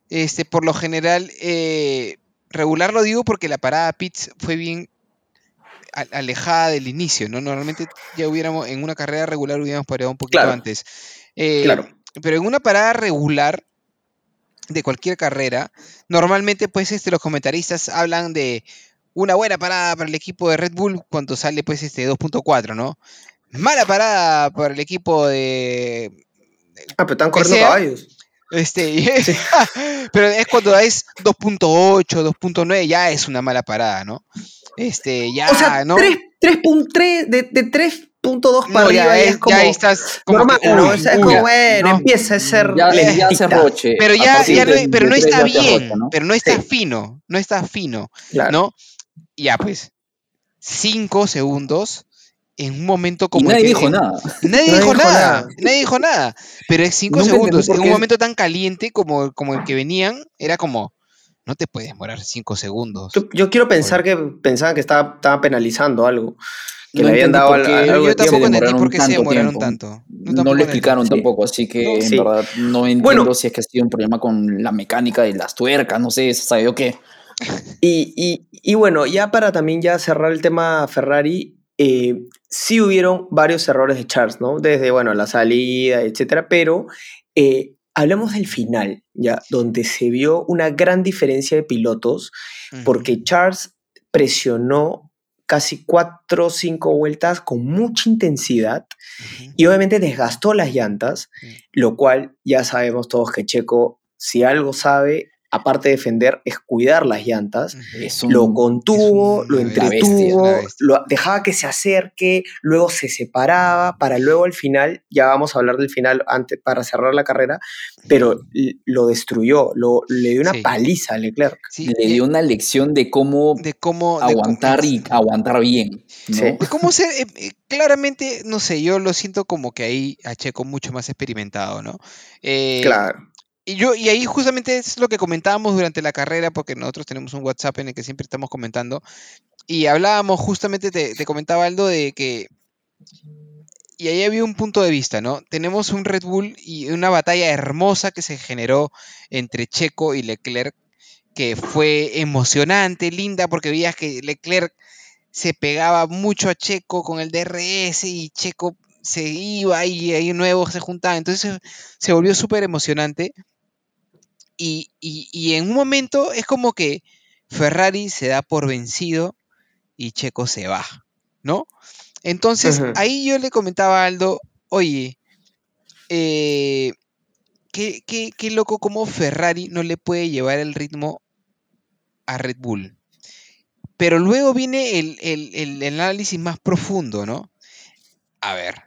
este, por lo general, eh, regular lo digo porque la parada pits fue bien alejada del inicio, ¿no? Normalmente ya hubiéramos, en una carrera regular hubiéramos parado un poquito Claro. antes. Eh, Claro. Pero en una parada regular de cualquier carrera, normalmente pues este, los comentaristas hablan de una buena parada para el equipo de Red Bull cuando sale pues este 2.4, ¿no? Mala parada para el equipo de Ah, pero están corriendo sea- caballos. este pero es cuando es 2.8, 2.9 ya es una mala parada, ¿no? Este, ya, o sea, ¿no? 3, 3.3, de, de 3.2 para No, arriba ya, es, es como ya ahí estás como normal, que, ¿no? uy, O sea, es uy, como, bueno, ¿no? empieza a ser Ya, ya hace roche. Pero a ya, partir ya no- de- pero no está bien, roche, ¿no? pero no está Sí. fino, no está fino, Claro. ¿no? Ya pues, 5 segundos en un momento Y como el nadie que- dijo en- nada. Nadie dijo nada, nada. nadie dijo nada. Pero es 5 Nunca entendí segundos en un momento tan caliente como, como el que venían, era como, no te puedes demorar 5 segundos. Yo, quiero pensar que pensaban que estaba, estaba penalizando algo. Que No le habían dado por al- qué al- Yo, algo yo tampoco tiempo. entendí demoraron por qué se tanto demoraron tiempo. tanto. No lo explicaron Sí. tampoco, así que No. en Sí. verdad no entiendo Bueno. si es que ha sido un problema con la mecánica de las tuercas, no sé, sabe yo qué. Y, y- y bueno, ya para también ya cerrar el tema Ferrari, eh, sí hubieron varios errores de Charles, ¿no? Desde, bueno, la salida, etcétera, pero eh, hablemos del final, ya, donde se vio una gran diferencia de pilotos, porque Charles presionó casi cuatro o cinco vueltas con mucha intensidad y obviamente desgastó las llantas, lo cual ya sabemos todos que Checo, si algo sabe, aparte de defender, es cuidar las llantas. Ujú. Es un- Lo contuvo, es lo bestia, entretuvo, bestia. lo dejaba que se acerque, luego se separaba, para luego al final, ya vamos a hablar del final antes, para cerrar la carrera, pero lo destruyó, lo, le dio una Sí. paliza a Leclerc. Sí, le dio una lección de cómo de cómo de cómo- aguantar y aguantar bien. ¿no? Sí. de cómo ser eh, eh, claramente no sé yo lo siento como que ahí a Checo mucho más experimentado no Eh, Claro. Y yo y ahí justamente es lo que comentábamos durante la carrera porque nosotros tenemos un WhatsApp en el que siempre estamos comentando y hablábamos justamente te, te comentaba Aldo de que y ahí había un punto de vista, ¿no? Tenemos un Red Bull y una batalla hermosa que se generó entre Checo y Leclerc, que fue emocionante, linda, porque veías que Leclerc se pegaba mucho a Checo con el DRS y Checo se iba y ahí nuevo se juntaba. Entonces se volvió súper emocionante. Y, y- y en un momento es como que Ferrari se da por vencido y Checo se va, ¿no? Entonces ahí yo le comentaba a Aldo, oye, eh, qué, qué- qué loco como Ferrari no le puede llevar el ritmo a Red Bull. Pero luego viene el, el- el- el análisis más profundo, ¿no? A ver,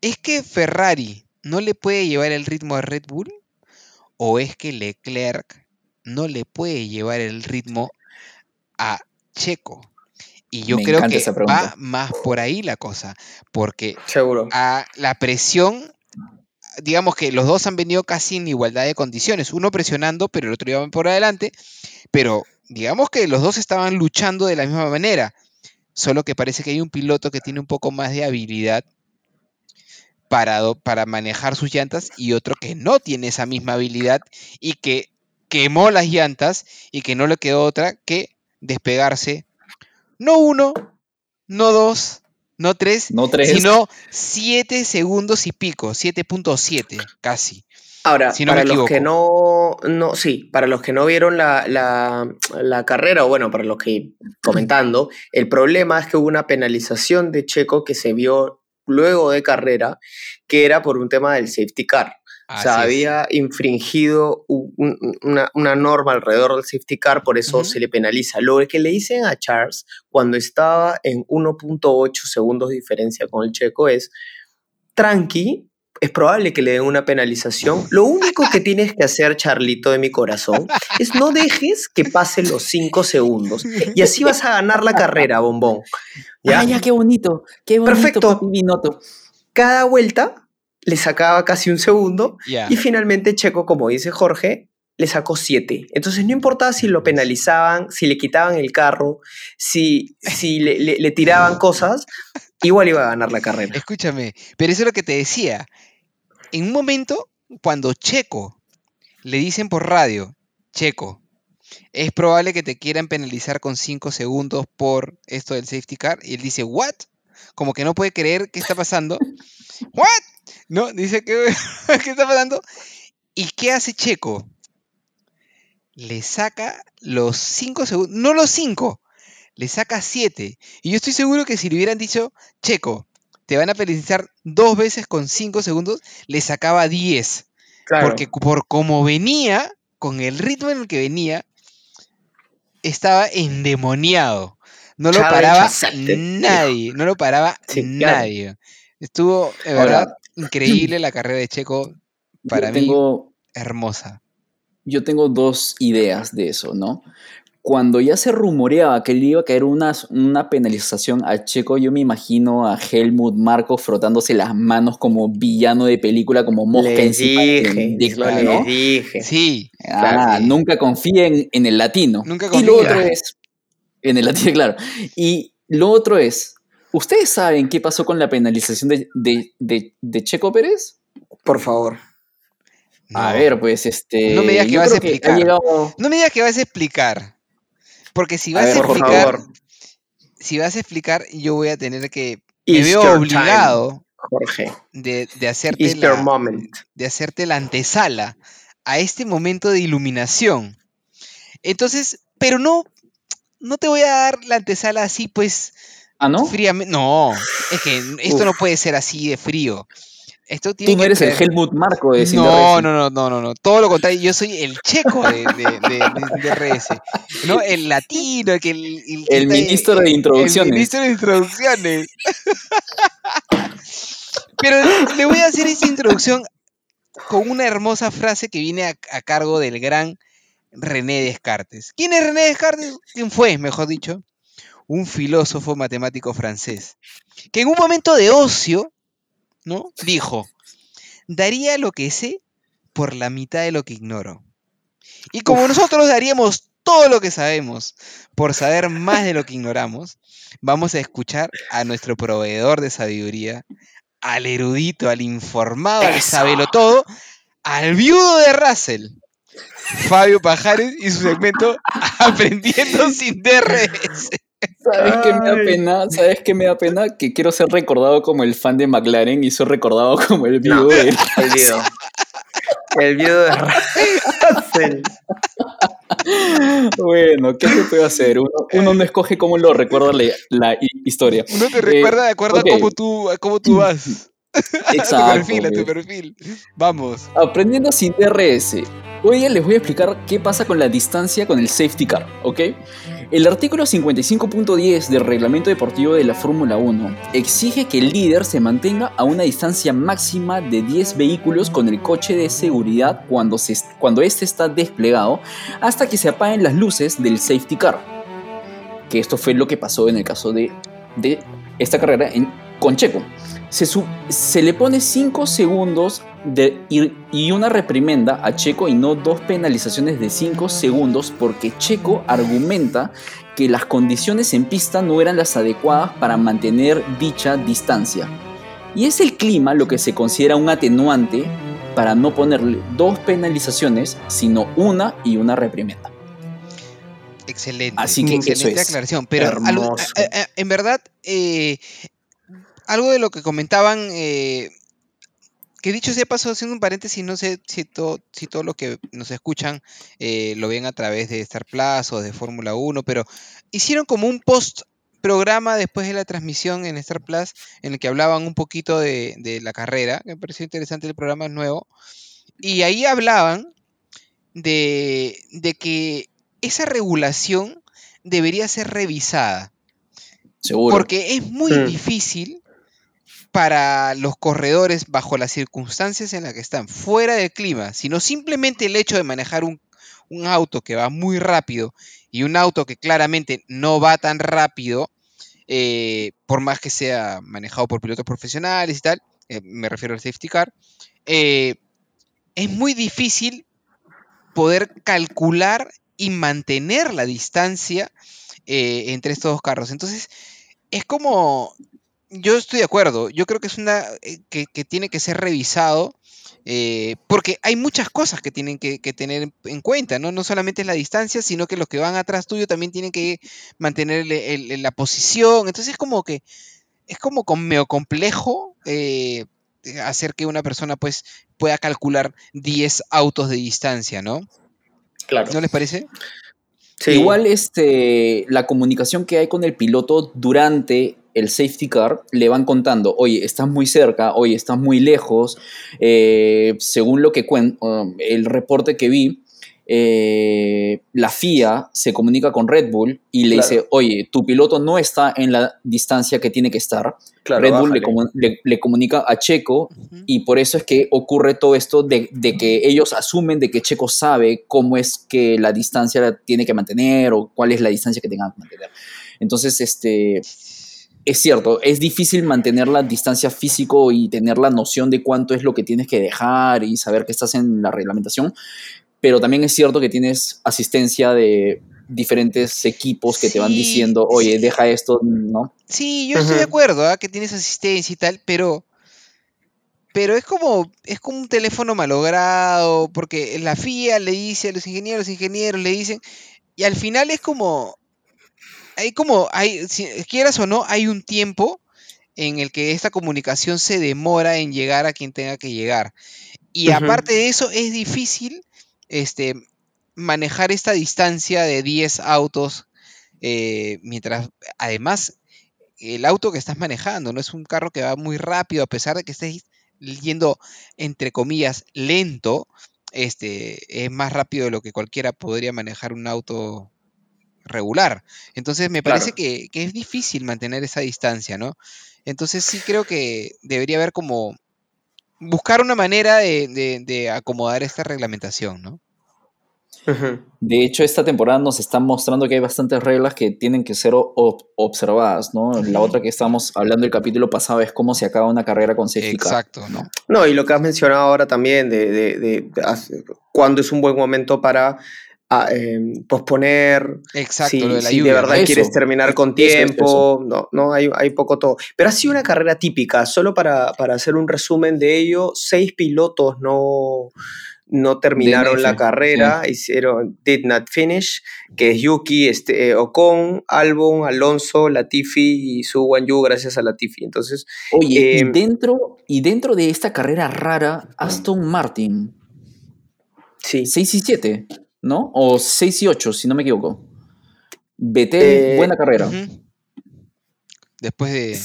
¿es que Ferrari no le puede llevar el ritmo a Red Bull? ¿O es que Leclerc no le puede llevar el ritmo a Checo? Y yo Me creo que va más por ahí la cosa, porque Seguro. a la presión, digamos que los dos han venido casi en igualdad de condiciones, uno presionando, pero el otro iba por adelante, pero digamos que los dos estaban luchando de la misma manera, solo que parece que hay un piloto que tiene un poco más de habilidad para, para manejar sus llantas y otro que no tiene esa misma habilidad y que quemó las llantas y que no le quedó otra que despegarse, no uno, no dos, no tres, No tres. sino 7 segundos y pico, 7.7 casi. Ahora, si no me para los que no, no, sí, para los que no vieron la, la, la carrera, o bueno, para los que comentando, el problema es que hubo una penalización de Checo que se vio luego de carrera, que era por un tema del safety car. o sea, había infringido una, norma alrededor del safety car, por eso se le penaliza. Lo que le dicen a Charles cuando estaba en 1.8 segundos de diferencia con el checo es, tranqui, es probable que le den una penalización. Lo único que tienes que hacer, Charlito de mi corazón, es no dejes que pasen los 5 segundos. Y así vas a ganar la carrera, bombón. ¿Ya? Ah, ya, qué bonito. Qué bonito, Perfecto. Cada vuelta le sacaba casi un segundo. Y finalmente Checo, como dice Jorge, le sacó 7. Entonces no importaba si lo penalizaban, si le quitaban el carro, si, si le tiraban cosas, igual iba a ganar la carrera. Escúchame, pero eso es lo que te decía en un momento, cuando Checo le dicen por radio, Checo, es probable que te quieran penalizar con 5 segundos por esto del safety car, y él dice, ¿what? Como que no puede creer qué está pasando. ¿What? No, dice que ¿qué está pasando? ¿Y qué hace Checo? Le saca los 5 segundos, no los 5, le saca 7. Y yo estoy seguro que si le hubieran dicho, Checo, te van a felicitar dos veces con cinco segundos, le sacaba 10. Porque por como venía, con el ritmo en el que venía, estaba endemoniado. No lo paraba nadie, no lo paraba nadie. Estuvo, de verdad, increíble la carrera de Checo. Para mí, hermosa. Yo tengo dos ideas de eso, ¿no? Cuando ya se rumoreaba que le iba a caer una, una penalización a Checo, yo me imagino a Helmut Marco frotándose las manos como villano de película, como mosca dije, ¿no? dije. Sí. Ah, nunca confíen en el latino. Nunca confíen. Y lo otro es, en el latino, claro. Y lo otro es, ¿ustedes saben qué pasó con la penalización de, Checo Pérez? Por favor. A ver, pues este. No me digas que vas a explicar. No me digas que vas a explicar. Porque si vas a, explicar, si vas a explicar, yo voy a tener que, me veo obligado, Jorge, de, hacerte la, de hacerte la antesala a este momento de iluminación. Entonces, pero no, no te voy a dar la antesala así, pues, ¿Ah, no? Fríamente. No, es que esto no puede ser así de frío. Tú no eres el Helmut Marco de no, no, no, no, no, no, todo lo contrario, yo soy el checo de, de, RS, ¿no? El latino, que el, el, ministro de introducciones. El ministro de introducciones. Pero le voy a hacer esta introducción con una hermosa frase que viene a, a cargo del gran René Descartes. ¿Quién es René Descartes? ¿Quién fue, mejor dicho? Un filósofo matemático francés, que en un momento de ocio ¿no? Dijo, daría lo que sé por la mitad de lo que ignoro. Y como nosotros daríamos todo lo que sabemos por saber más de lo que ignoramos, vamos a escuchar a nuestro proveedor de sabiduría, al erudito, al informado, al sabelo todo, al viudo de Russell, Fabio Pajares y su segmento Aprendiendo sin DRS. ¿Sabes qué me da pena? ¿Sabes qué me da pena? Que quiero ser recordado como el fan de McLaren y soy recordado como el viudo de El viudo. El viudo de Russell. bueno, ¿qué se puede hacer? Uno, no escoge cómo lo recuerda la, historia. Uno te recuerda de acuerdo a cómo tú, cómo tú vas. Exacto. a tu perfil, a tu perfil. Vamos. Aprendiendo sin DRS. Hoy les voy a explicar qué pasa con la distancia con el safety car, ¿ok? El artículo 55.10 del reglamento deportivo de la Fórmula 1 exige que el líder se mantenga a una distancia máxima de 10 vehículos con el coche de seguridad cuando, se, este está desplegado hasta que se apaguen las luces del safety car. Que esto fue lo que pasó en el caso de, de esta carrera en, con Checo. Se, se le pone 5 segundos de, y, una reprimenda a Checo y no dos penalizaciones de 5 segundos porque Checo argumenta que las condiciones en pista no eran las adecuadas para mantener dicha distancia. Y es el clima lo que se considera un atenuante para no ponerle dos penalizaciones, sino una y una reprimenda. Excelente. Así que excelente aclaración. Pero en verdad, eh, algo de lo que comentaban eh, que dicho sea paso, haciendo un paréntesis, no sé si, todo, si todos los que nos escuchan eh, lo ven a través de Star Plus o de Fórmula 1, pero hicieron como un post programa después de la transmisión en Star Plus en el que hablaban un poquito de, la carrera, me pareció interesante el programa es nuevo, Y ahí hablaban de, de que esa regulación debería ser revisada. Seguro. Porque es muy Mm. difícil para los corredores bajo las circunstancias en las que están, fuera del clima, sino simplemente el hecho de manejar un, auto que va muy rápido y un auto que claramente no va tan rápido, eh, por más que sea manejado por pilotos profesionales y tal, eh, me refiero al safety car, eh, es muy difícil poder calcular y mantener la distancia entre estos dos carros. Entonces, es como, yo estoy de acuerdo, yo creo que es una, eh, que, que tiene que ser revisado, eh, porque hay muchas cosas que tienen que, que tener en- en cuenta, ¿no? No solamente es la distancia, sino que los que van atrás tuyo también tienen que mantener el- el- el- la posición. Entonces es como que, es como con- medio complejo eh, hacer que una persona pues pueda calcular 10 autos de distancia, ¿no? Claro. ¿No les parece? Sí. Igual este, la comunicación que hay con el piloto durante el safety car le van contando, oye, estás muy cerca, oye, estás muy lejos. Eh, según lo que cuen- el reporte que vi, eh, la FIA se comunica con Red Bull y le Claro. dice, oye, tu piloto no está en la distancia que tiene que estar. Claro, Red Bull le, bájale. comu- le- le comunica a Checo y por eso es que ocurre todo esto de, de que ellos asumen de que Checo sabe cómo es que la distancia la tiene que mantener o cuál es la distancia que tenga que mantener. Entonces, este, es cierto, es difícil mantener la distancia físico y tener la noción de cuánto es lo que tienes que dejar y saber que estás en la reglamentación, pero también es cierto que tienes asistencia de diferentes equipos que te van diciendo, oye, sí. deja esto, ¿no? Sí, yo estoy de acuerdo, ¿ah? que tienes asistencia y tal, pero. Pero es como, es como un teléfono malogrado, porque la FIA le dice a los ingenieros, los ingenieros le dicen, y al final es como, hay como, hay, si quieras o no, hay un tiempo en el que esta comunicación se demora en llegar a quien tenga que llegar. Y aparte de eso, es difícil este, manejar esta distancia de 10 autos, eh, mientras, además, el auto que estás manejando no es un carro que va muy rápido, a pesar de que estés yendo, entre comillas, lento, este, es más rápido de lo que cualquiera podría manejar un auto regular. Entonces me parece Claro. que, que es difícil mantener esa distancia, ¿no? Entonces sí creo que debería haber como buscar una manera de, de- de acomodar esta reglamentación, ¿no? De hecho, esta temporada nos está mostrando que hay bastantes reglas que tienen que ser ob- observadas, ¿no? La otra que estábamos hablando el capítulo pasado es cómo se acaba una carrera con safety car. Exacto, ¿no? No, y lo que has mencionado ahora también de, de, de- de hace- cuándo es un buen momento para ah, em, posponer, Exacto, si, lo de la si lluvia. de verdad ¿no? Eso. quieres terminar con Eso, eso, tiempo, no, no, hay, hay poco todo. Pero ha sido una carrera típica, solo para, para hacer un resumen de ello, seis pilotos no, no terminaron la DNF, carrera, hicieron did not finish, que es Yuki, este, eh, Ocon, Albon, Alonso, Latifi y Su Yu gracias a Latifi. Entonces, Oye, Eh, y, dentro, y dentro de esta carrera rara, Aston Martin, sí. 6 y 7, ¿no? O 6 y 8, si no me equivoco. Betel, Eh, buena carrera. Después de.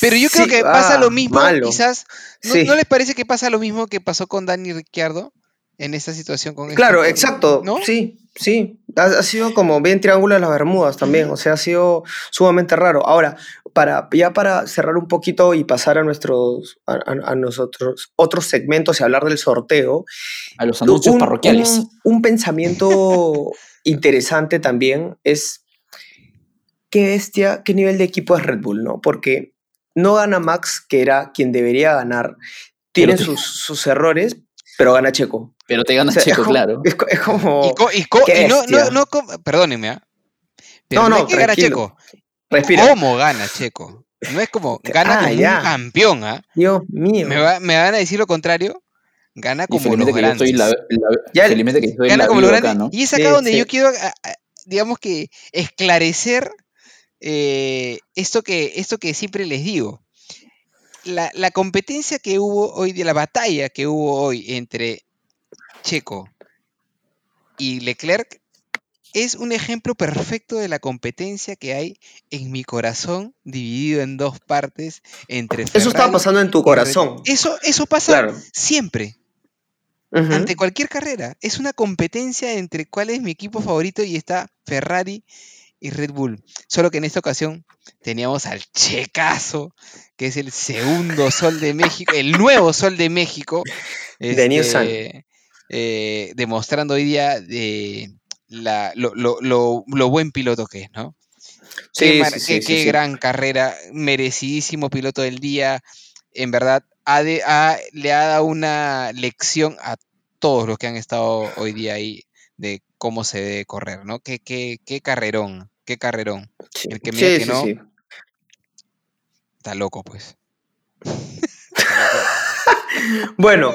Pero yo creo Sí, que pasa ah, lo mismo, malo. quizás. ¿no, Sí. no les parece que pasa lo mismo que pasó con Dani Ricciardo en esta situación con Claro, este- exacto. ¿No? Sí, sí. Ha, ha sido como bien triángulo de las Bermudas también. O sea, ha sido sumamente raro. Ahora, para, ya para cerrar un poquito y pasar a nuestros a, a- a nosotros otros segmentos y hablar del sorteo. A los anuncios un, parroquiales. Un, un pensamiento interesante también es qué bestia, qué nivel de equipo es Red Bull, ¿no? Porque no gana Max, que era quien debería ganar. Tiene te- sus, sus errores, pero gana Checo. Pero te gana O sea, es Checo, como- claro. Es, co- es como... Y, co- y co- qué y no, no, no perdónenme, ¿ah? Pero No, no, que tranquilo. Checo. Respira. ¿Cómo gana Checo? No es como gana Ah, como ya. un campeón, ¿ah? Dios mío. ¿Me, va- me van a decir lo contrario? Gana como los grandes. Gana como los grandes. ¿no? Y es acá Sí, donde sí. yo quiero, a- a- digamos que, esclarecer eh, esto, que, esto que siempre les digo. La, la competencia que hubo hoy, de la batalla que hubo hoy entre Checo y Leclerc es un ejemplo perfecto de la competencia que hay en mi corazón dividido en dos partes entre Eso estaba pasando en tu corazón. Eso, eso pasa Claro. siempre. Ante cualquier carrera. Es una competencia entre cuál es mi equipo favorito y está Ferrari y Red Bull. Solo que en esta ocasión teníamos al Checazo, que es el segundo Sol de México, el nuevo Sol de México. The new sun. este, eh, demostrando hoy día eh, la- lo, lo- lo- lo buen piloto que es, ¿no? Sí, mar- sí, sí, qué- sí, qué gran carrera, merecidísimo piloto del día. En verdad, ha de- ha- le ha dado una lección a todos los que han estado hoy día ahí de cómo se debe correr, ¿no? Qué, qué, qué carrerón, qué carrerón. Sí, El que sí, que sí, no, sí. Está loco, pues. Bueno,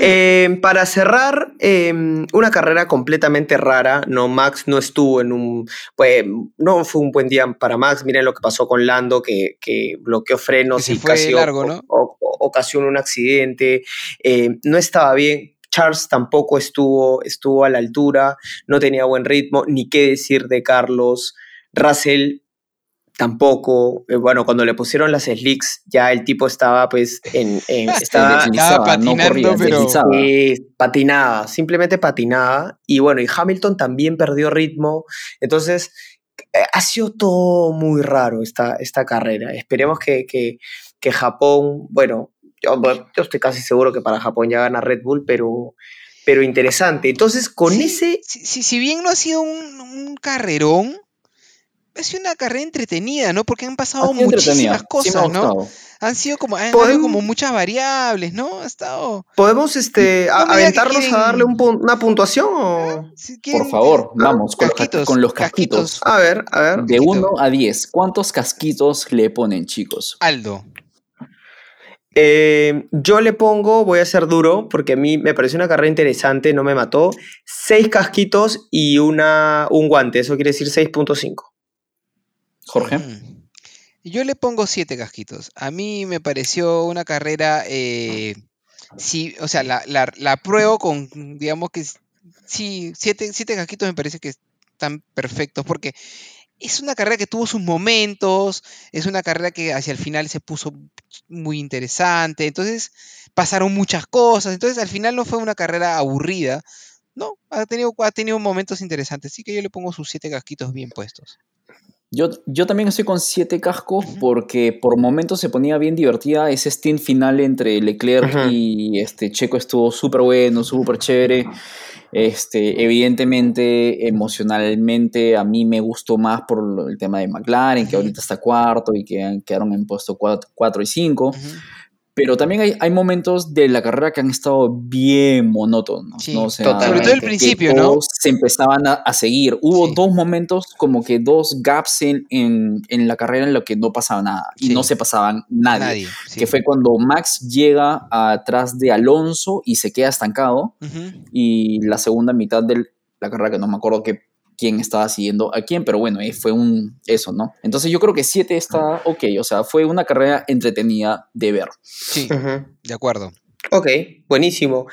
eh, para cerrar, eh, una carrera completamente rara. No, Max no estuvo en un. Pues, no fue un buen día para Max. Miren lo que pasó con Lando, que, que bloqueó frenos Que y casi o- largo, ¿no? o- o- ocasionó un accidente. Eh, no estaba bien. Charles tampoco estuvo, estuvo a la altura, no tenía buen ritmo, ni qué decir de Carlos. Russell tampoco. Eh, bueno, cuando le pusieron las slicks, ya el tipo estaba pues en... en- estaba, patinando, no corría, pero- deslizaba. Sí, patinaba, simplemente patinaba. Y bueno, y Hamilton también perdió ritmo. Entonces, eh, ha sido todo muy raro esta, esta carrera. Esperemos que, que, que Japón, bueno yo, bueno, yo estoy casi seguro que para Japón ya gana Red Bull, pero, pero interesante. Entonces, con Sí, ese... Si, si- si bien no ha sido un, un carrerón, ha sido una carrera entretenida, ¿no? Porque han pasado muchísimas sí cosas, ¿no? Han sido como, han habido Podemos- como muchas variables, ¿no? Ha estado. ¿Podemos este, No que aventarnos quieren- a darle un una puntuación? o- si Por favor, Ah, vamos, con, los ca- casquitos, con los casquitos. casquitos. A ver, a ver. De Casquito. 1 a 10, ¿cuántos casquitos le ponen, chicos? Aldo. Eh, yo le pongo, voy a ser duro, porque a mí me pareció una carrera interesante, no me mató. Seis casquitos y una, un guante, eso quiere decir 6.5. Jorge. Mm. Yo le pongo siete casquitos. A mí me pareció una carrera, eh, sí, o sea, la, la, la con, digamos que sí, siete, siete casquitos me parece que están perfectos porque es una carrera que tuvo sus momentos, es una carrera que hacia el final se puso muy interesante, entonces pasaron muchas cosas, entonces al final no fue una carrera aburrida, no, ha tenido, ha tenido momentos interesantes, así que yo le pongo sus siete casquitos bien puestos. Yo, yo también estoy con 7 cascos porque por momentos se ponía bien divertida. Ese stint final entre Leclerc y este Checo estuvo súper bueno, súper chévere. Este, evidentemente, emocionalmente, a mí me gustó más por el tema de McLaren, que ahorita está cuarto y que quedaron en puesto 4 y 5. Ujú. Pero también hay, hay momentos de la carrera que han estado bien monótonos, Sí, ¿no? O sea. Sobre todo el que principio, ¿no? todos Se empezaban a, a seguir. Hubo Sí. dos momentos, como que dos gaps en, en, en la carrera en los que no pasaba nada. Y Sí. no se pasaban nadie. Nadie. sí. Que fue cuando Max llega atrás de Alonso y se queda estancado. Y la segunda mitad de la carrera, que no me acuerdo que, quién estaba siguiendo a quién, pero bueno, eh, fue un eso, ¿no? Entonces yo creo que 7 está ok, o sea, fue una carrera entretenida de ver. Sí, de acuerdo. Ok, buenísimo.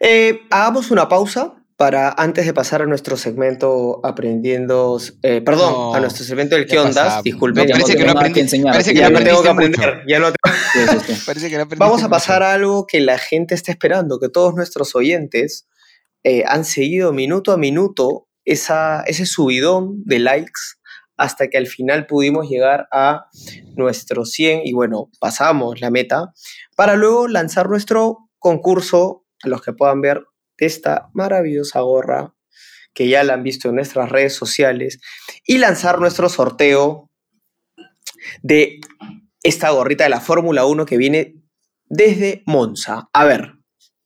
Eh, hagamos una pausa para antes de pasar a nuestro segmento aprendiendo, eh, perdón, No, a nuestro segmento del que ondas, disculpen, No, parece no que tengo- no que enseñar. parece que ya no tengo que aprendiste aprender, mucho. ya lo tengo- Sí, sí, sí. Parece que no aprendiste Vamos a mucho. pasar a algo que la gente está esperando, que todos nuestros oyentes eh, han seguido minuto a minuto esa, ese subidón de likes hasta que al final pudimos llegar a nuestros 100 y bueno, pasamos la meta para luego lanzar nuestro concurso, a los que puedan ver esta maravillosa gorra que ya la han visto en nuestras redes sociales y lanzar nuestro sorteo de esta gorrita de la Fórmula 1 que viene desde Monza. A ver,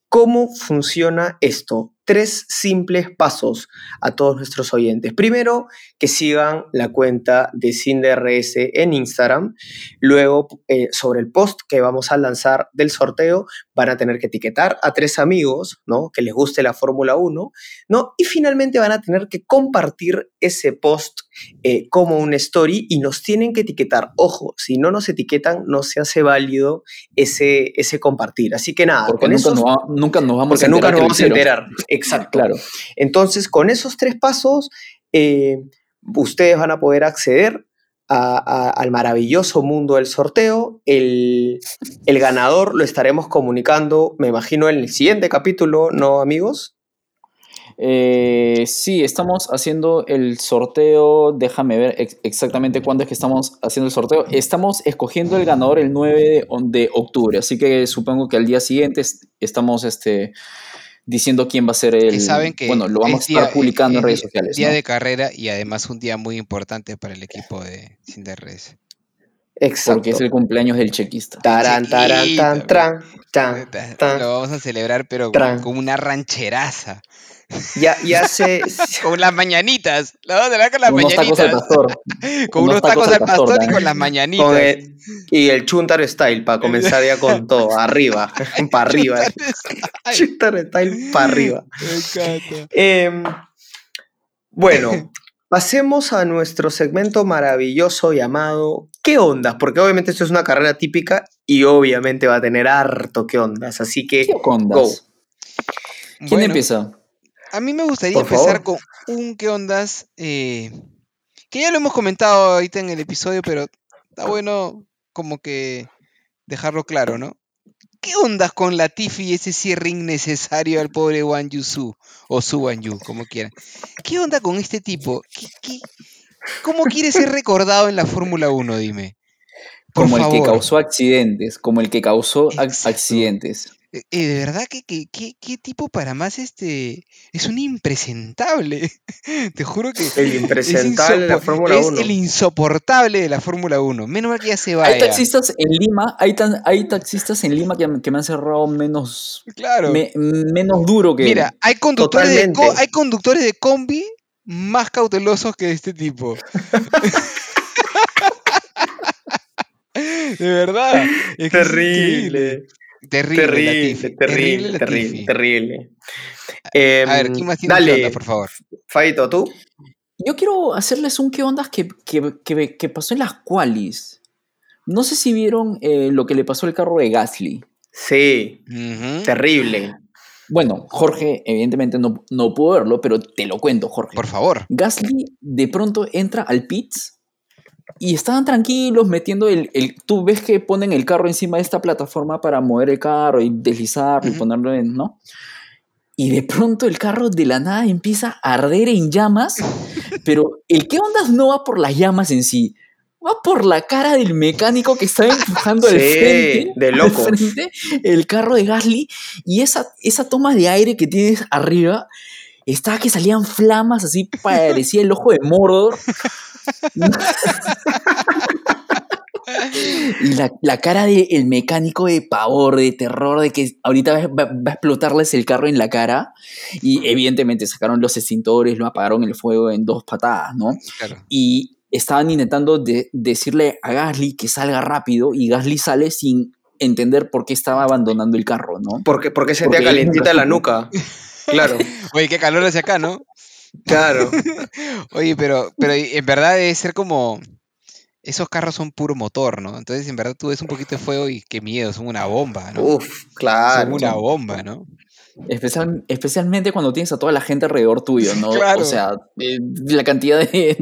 ¿cómo funciona esto? Tres simples pasos a todos nuestros oyentes. Primero, que sigan la cuenta de CinDRS en Instagram. Luego, eh, sobre el post que vamos a lanzar del sorteo, van a tener que etiquetar a tres amigos, ¿no? Que les guste la Fórmula 1, ¿no? Y finalmente van a tener que compartir ese post eh, como un story y nos tienen que etiquetar. Ojo, si no nos etiquetan, no se hace válido ese, ese compartir. Así que nada, Porque con nunca, esos- nos va- nunca nos vamos porque a nunca enterar. nos que lo vamos a enterar. Exacto. Claro. Entonces, con esos tres pasos, eh, ustedes van a poder acceder a- a- al maravilloso mundo del sorteo. El, el ganador lo estaremos comunicando, me imagino, en el siguiente capítulo, ¿no, amigos? Eh, sí, estamos haciendo el sorteo. Déjame ver ex- exactamente cuándo es que estamos haciendo el sorteo. Estamos escogiendo el ganador el 9 de, octubre, así que supongo que al día siguiente es- estamos este, diciendo quién va a ser el. Que saben que bueno, lo vamos a es estar día- publicando es en redes sociales. Día ¿no? de carrera y además un día muy importante para el equipo de Cinderres. Exacto. Porque es el cumpleaños del chequista. Tarán, tarán, tan, tran, tan, tan. Lo vamos a celebrar, pero Tran. con una rancheraza. Ya, ya se. Con las mañanitas. La vamos a celebrar con las Unos tacos al mañanitas. pastor. Con unos tacos al pastor y con las mañanitas. con el- y el Chuntaro Style para comenzar ya con todo, arriba, para arriba. Chuntaro Style para arriba. Me encanta. Em, bueno, pasemos a nuestro segmento maravilloso llamado ¿Qué ondas? Porque obviamente esto es una carrera típica y obviamente va a tener harto qué ondas. Así que, ¿Qué ondas? ¿Quién Bueno, empieza? A mí me gustaría Por empezar favor. con un qué ondas eh, que ya lo hemos comentado ahorita en el episodio, pero está bueno como que dejarlo claro, ¿no? ¿Qué ondas con Latifi y ese cierre innecesario al pobre Wan Yusu o Su Wan Yu, como quieran? ¿Qué onda con este tipo? ¿Qué, qué- cómo quiere ser recordado en la Fórmula 1, dime? Por Como el que causó accidentes, como el que causó Exacto. accidentes. Eh, eh, de verdad que, que, tipo para más este es un impresentable. Te juro que el es, impresentable de la Fórmula es 1. el insoportable de la Fórmula 1. Menos mal que ya se vaya. Hay taxistas en Lima, hay, tan- hay taxistas en Lima que, que me han cerrado menos, Claro. me- menos duro que Mira, hay conductores, de hay conductores de combi más cautelosos que este tipo. de verdad. es que es increíble. Terrible. Terrible, Terrible, Latifi, terrible, terrible, terrible. A ver, Em, ¿quién más tiene dale, qué onda, por favor? Faito, ¿tú? Yo quiero hacerles un qué ondas que, que, que- que pasó en las qualis. No sé si vieron eh, lo que le pasó al carro de Gasly. Sí, terrible. Bueno, Jorge evidentemente no, no pudo verlo, pero te lo cuento, Jorge. Por favor. Gasly de pronto entra al pits y estaban tranquilos metiendo el, el- Tú ves que ponen el carro encima de esta plataforma para mover el carro y deslizarlo y Ujú. ponerlo en. ¿No? Y de pronto el carro de la nada empieza a arder en llamas, pero el que ondas no va por las llamas en sí. Va por la cara del mecánico que estaba empujando al Sí, frente, de al frente el carro de Gasly y esa, esa toma de aire que tienes arriba estaba que salían flamas así parecía el ojo de Mordor y la, la cara del mecánico de pavor, de terror, de que ahorita va, a explotarles el carro en la cara y evidentemente sacaron los extintores, lo apagaron el fuego en dos patadas, ¿no? Claro. y estaban intentando de- decirle a Gasly que salga rápido y Gasly sale sin entender por qué estaba abandonando el carro, ¿no? Porque, porque sentía Porque- calientita la nuca. Claro, Oye, qué calor hacia acá, ¿no? Claro. Oye, pero, pero en verdad debe ser como. Esos carros son puro motor, ¿no? Entonces, en verdad, tú ves un poquito de fuego y qué miedo, son una bomba, ¿no? Uf, son claro. una bomba, ¿no? Especial- especialmente cuando tienes a toda la gente alrededor tuyo, ¿no? Claro. O sea, eh, la cantidad de,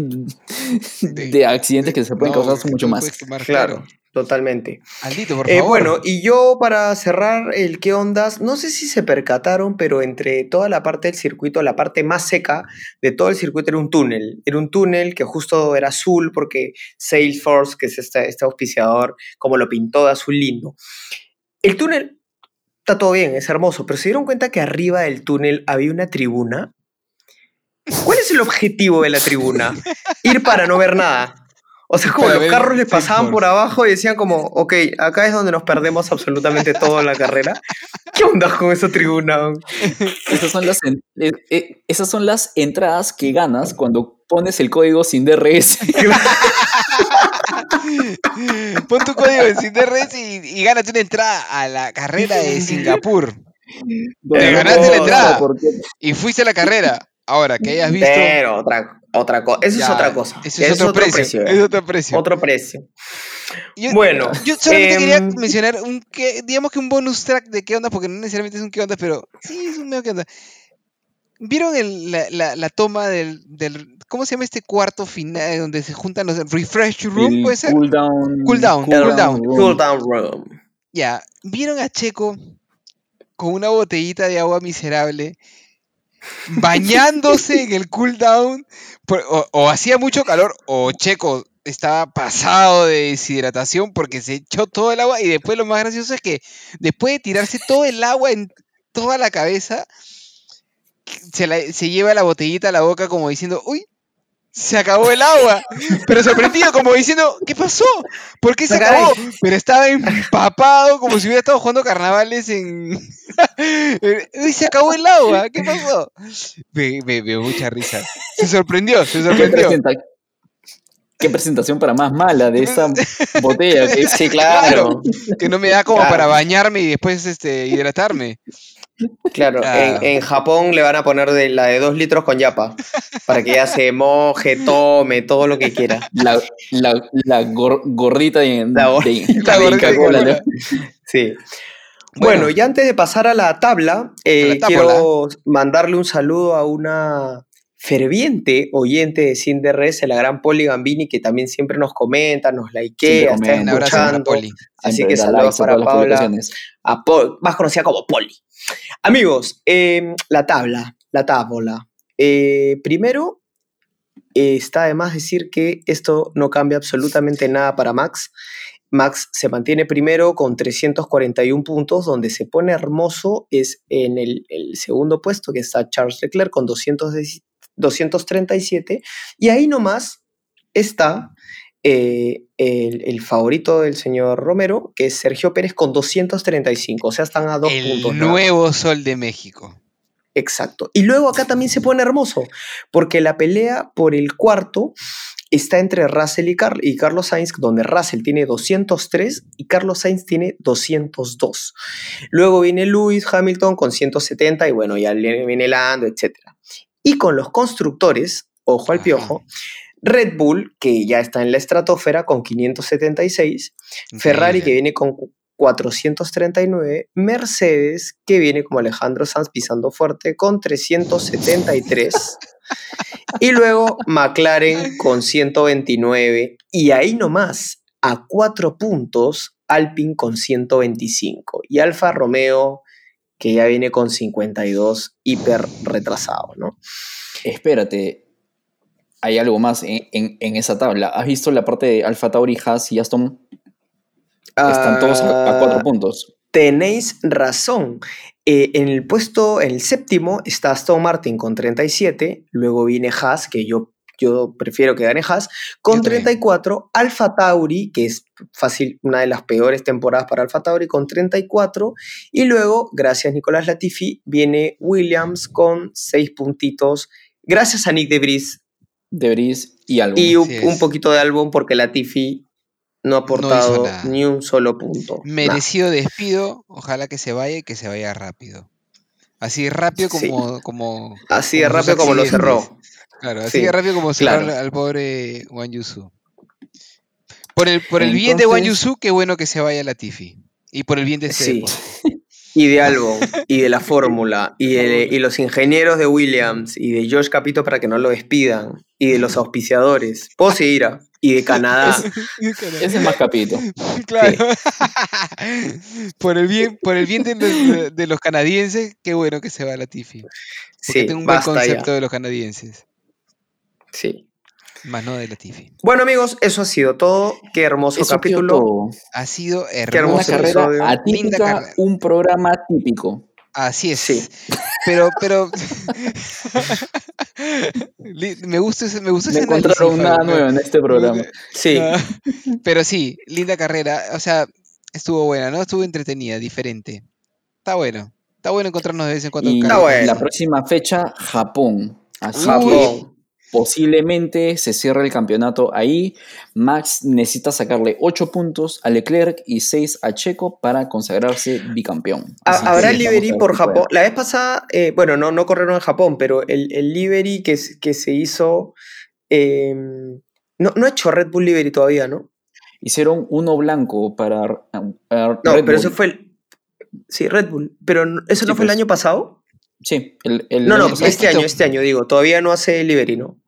de accidentes que se pueden No, causar son mucho más. quemar, Claro, totalmente. Aldito, por Eh, favor. bueno, y yo para cerrar el qué ondas, no sé si se percataron, pero entre toda la parte del circuito, la parte más seca de todo el circuito era un túnel. Era un túnel que justo era azul porque Salesforce, que es este, este auspiciador, como lo pintó de azul lindo. El túnel está todo bien, es hermoso, pero se dieron cuenta que arriba del túnel había una tribuna. ¿Cuál es el objetivo de la tribuna? Ir para no ver nada. O sea, como Para los carros les pasaban por abajo y decían como, ok, acá es donde nos perdemos absolutamente todo en la carrera. ¿Qué onda con esa tribuna? Esas son, las en- eh, eh, esas son las entradas que ganas cuando pones el código sin DRS. Pon tu código en CIDRS y, y gánate una entrada a la carrera de Singapur. Donde ganaste la entrada. Y fuiste a la carrera. Ahora, que hayas visto. Pero otra, otra cosa. Eso es ya, otra cosa. Eso es otro, precio. ya. Es otro precio. Otro precio. Yo- Bueno, Yo solamente quería em, mencionar un que, digamos que un bonus track de qué onda, porque no necesariamente es un qué onda, pero sí es un medio qué onda. ¿Vieron el- la, la- la toma del, del- ¿Cómo se llama este cuarto final donde se juntan los refresh room? El ¿Puede ser? Cool down. Cool down, cool down. room. Cool down room. Ya, ¿vieron a Checo con una botellita de agua miserable bañándose en el cooldown? Por- O, o hacía mucho calor, o Checo estaba pasado de deshidratación porque se echó todo el agua y después lo más gracioso es que después de tirarse todo el agua en toda la cabeza, se, la- se lleva la botellita a la boca como diciendo, uy, se acabó el agua. Pero sorprendido, como diciendo, ¿qué pasó? ¿Por qué se acabó? Pero estaba empapado como si hubiera estado jugando carnavales en... uy, se acabó el agua, ¿qué pasó? Me, me- me dio mucha risa. Se sorprendió, se ¿Qué, sorprendió. presenta- qué presentación para más mala de esa botella. que- Sí, claro. Que no me da como Claro. para bañarme y después este, hidratarme. Claro, en, en Japón le van a poner de la de dos litros con yapa para que ya se moje, tome, todo lo que quiera. La, la, la gor- gordita de, La gor- de- La de gordita de Coca-Cola, Coca-Cola. ¿no? Sí. Bueno. Bueno, y antes de pasar a la tabla, eh, A la quiero mandarle un saludo a una ferviente oyente de Cinderres, la gran Poli Gambini, que también siempre nos comenta, nos likea, está escuchando. Poli. Así que saludos para Paula, publicaciones. a Pol- más conocida como Poli. Amigos, eh, la tabla, la tabla. Eh, primero, eh, está de más decir que esto no cambia absolutamente nada para Max. Max se mantiene primero con 341 puntos, donde se pone hermoso es en el, el segundo puesto, que está Charles Leclerc con 200 de- 237, y ahí nomás está eh, el, el favorito del señor Romero, que es Sergio Pérez con 235, o sea, están a dos El puntos. nada nuevo sol de México. Exacto. Y luego acá también se pone hermoso, porque la pelea por el cuarto está entre Russell y, Car- y Carlos Sainz, donde Russell tiene 203 y Carlos Sainz tiene 202. Luego viene Lewis Hamilton con 170 y bueno, ya viene Lando, etc. Y con los constructores, ojo al Ajá. Red Bull, que ya está en la estratosfera con 576, Ferrari que Increíble. viene con cu- 439, Mercedes que viene como Alejandro Sanz pisando fuerte con 373 y luego McLaren con 129 y ahí nomás a cuatro puntos Alpine con 125 y Alfa Romeo que ya viene con 52 hiper retrasado, ¿no? Espérate, hay algo más en, en- en esa tabla. ¿Has visto la parte de Alfa Tauri, Haas y Aston? Están todos a, a cuatro Ah, puntos. Tenéis razón. Eh, en el puesto, en el séptimo, está Aston Martin con 37. Luego viene Haas, que yo, yo prefiero que gane Haas, con Yo también. 34. Alfa Tauri, que es fácil, una de las peores temporadas para Alfa Tauri, con 34. Y luego, gracias Nicolás Latifi, viene Williams con 6 puntitos. Gracias a Nick Debris De Vries y algo. y un, poquito de álbum, porque Latifi no ha aportado ni un solo punto. Nada. Merecido despido. Ojalá que se vaya y que se vaya rápido. Así rápido Sí. como, como Así de rápido como lo cerró. Claro, así Sí, de rápido como claro. al pobre Wang Yusu. Por el, por el bien de Wang Yusu, qué bueno que se vaya la Tifi. Y por el bien de este Sí. Y de Albon, y de la fórmula, y, de- y los ingenieros de Williams, y de George Capito para que no lo despidan, y de los auspiciadores. Ah, y de Canadá. Ese es más capito. claro. por el bien, por el bien de los, de los canadienses, qué bueno que se va la Tifi. Porque Sí, tengo un buen concepto ya. de los canadienses. Sí. Más no de la Tifi. Bueno, amigos, eso ha sido todo. Qué hermoso Eso ha sido capítulo. Ha sido Qué Una hermoso hermoso. carrera episodio. atípica, Linda carrera. un programa típico. Así es. Sí. Pero, pero. Me gusta ese, me gustó Me ese encontraron análisis, nada nuevo en este programa. Sí. Ah, Pero sí, linda carrera. O sea, estuvo buena, ¿no? Estuvo entretenida, diferente. Está bueno. Está bueno encontrarnos de vez en cuando. Y en Está carrera. bueno. la próxima fecha, Japón. Así que Japón. Posiblemente se cierre el campeonato ahí. Max necesita sacarle 8 puntos a Leclerc y 6 a Checo para consagrarse bicampeón. Así ¿Habrá ver por. Japón? La vez pasada, eh, bueno, no, no corrieron en Japón, pero el, el livery que, que se hizo. eh, no, no ha hecho Red Bull Livery todavía, ¿no? Hicieron uno blanco para uh, uh, No, Red pero Bull. eso fue el. Sí, Red Bull. Pero ¿eso Sí, no fue el pues. año pasado? Sí, el, el- No, no, este año, este año, digo, todavía no hace delivery, ¿no?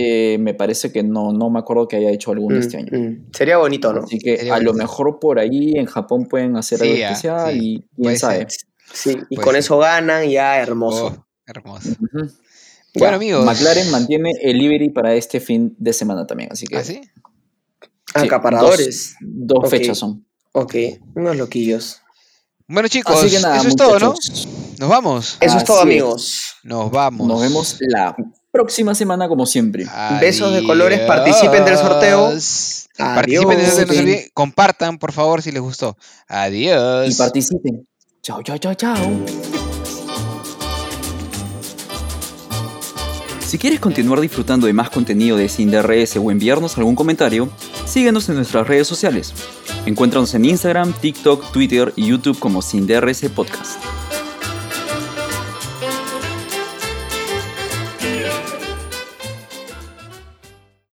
Eh, me parece que no, no me acuerdo que haya hecho alguno Mm, este año. mm. Sería bonito, ¿no? Así que Sería a lo mejor por ahí en Japón pueden hacer algo Sí, ah, especial sí, y quién puede sabe. ser. Sí, y Puede con ser. eso ganan, ya hermoso. Oh, hermoso. Bueno, amigos. McLaren mantiene el livery para este fin de semana también, así que ¿Ah, sí? sí, Acaparadores. dos, fechas son. Ok, unos loquillos. Bueno, chicos, Así que nada, eso es todo, ¿no? Nos vamos. Eso es todo, es. amigos. Nos vamos. Nos vemos la próxima semana como siempre. Besos de colores, participen del sorteo. Adiós. Participen del sorteo. Compartan, por favor, si les gustó. Adiós. Y participen. Chao, chao, chao, chao. Si quieres continuar disfrutando de más contenido de Sin DRS o enviarnos algún comentario, síguenos en nuestras redes sociales. Encuéntranos en Instagram, TikTok, Twitter y YouTube como Sin DRS Podcast.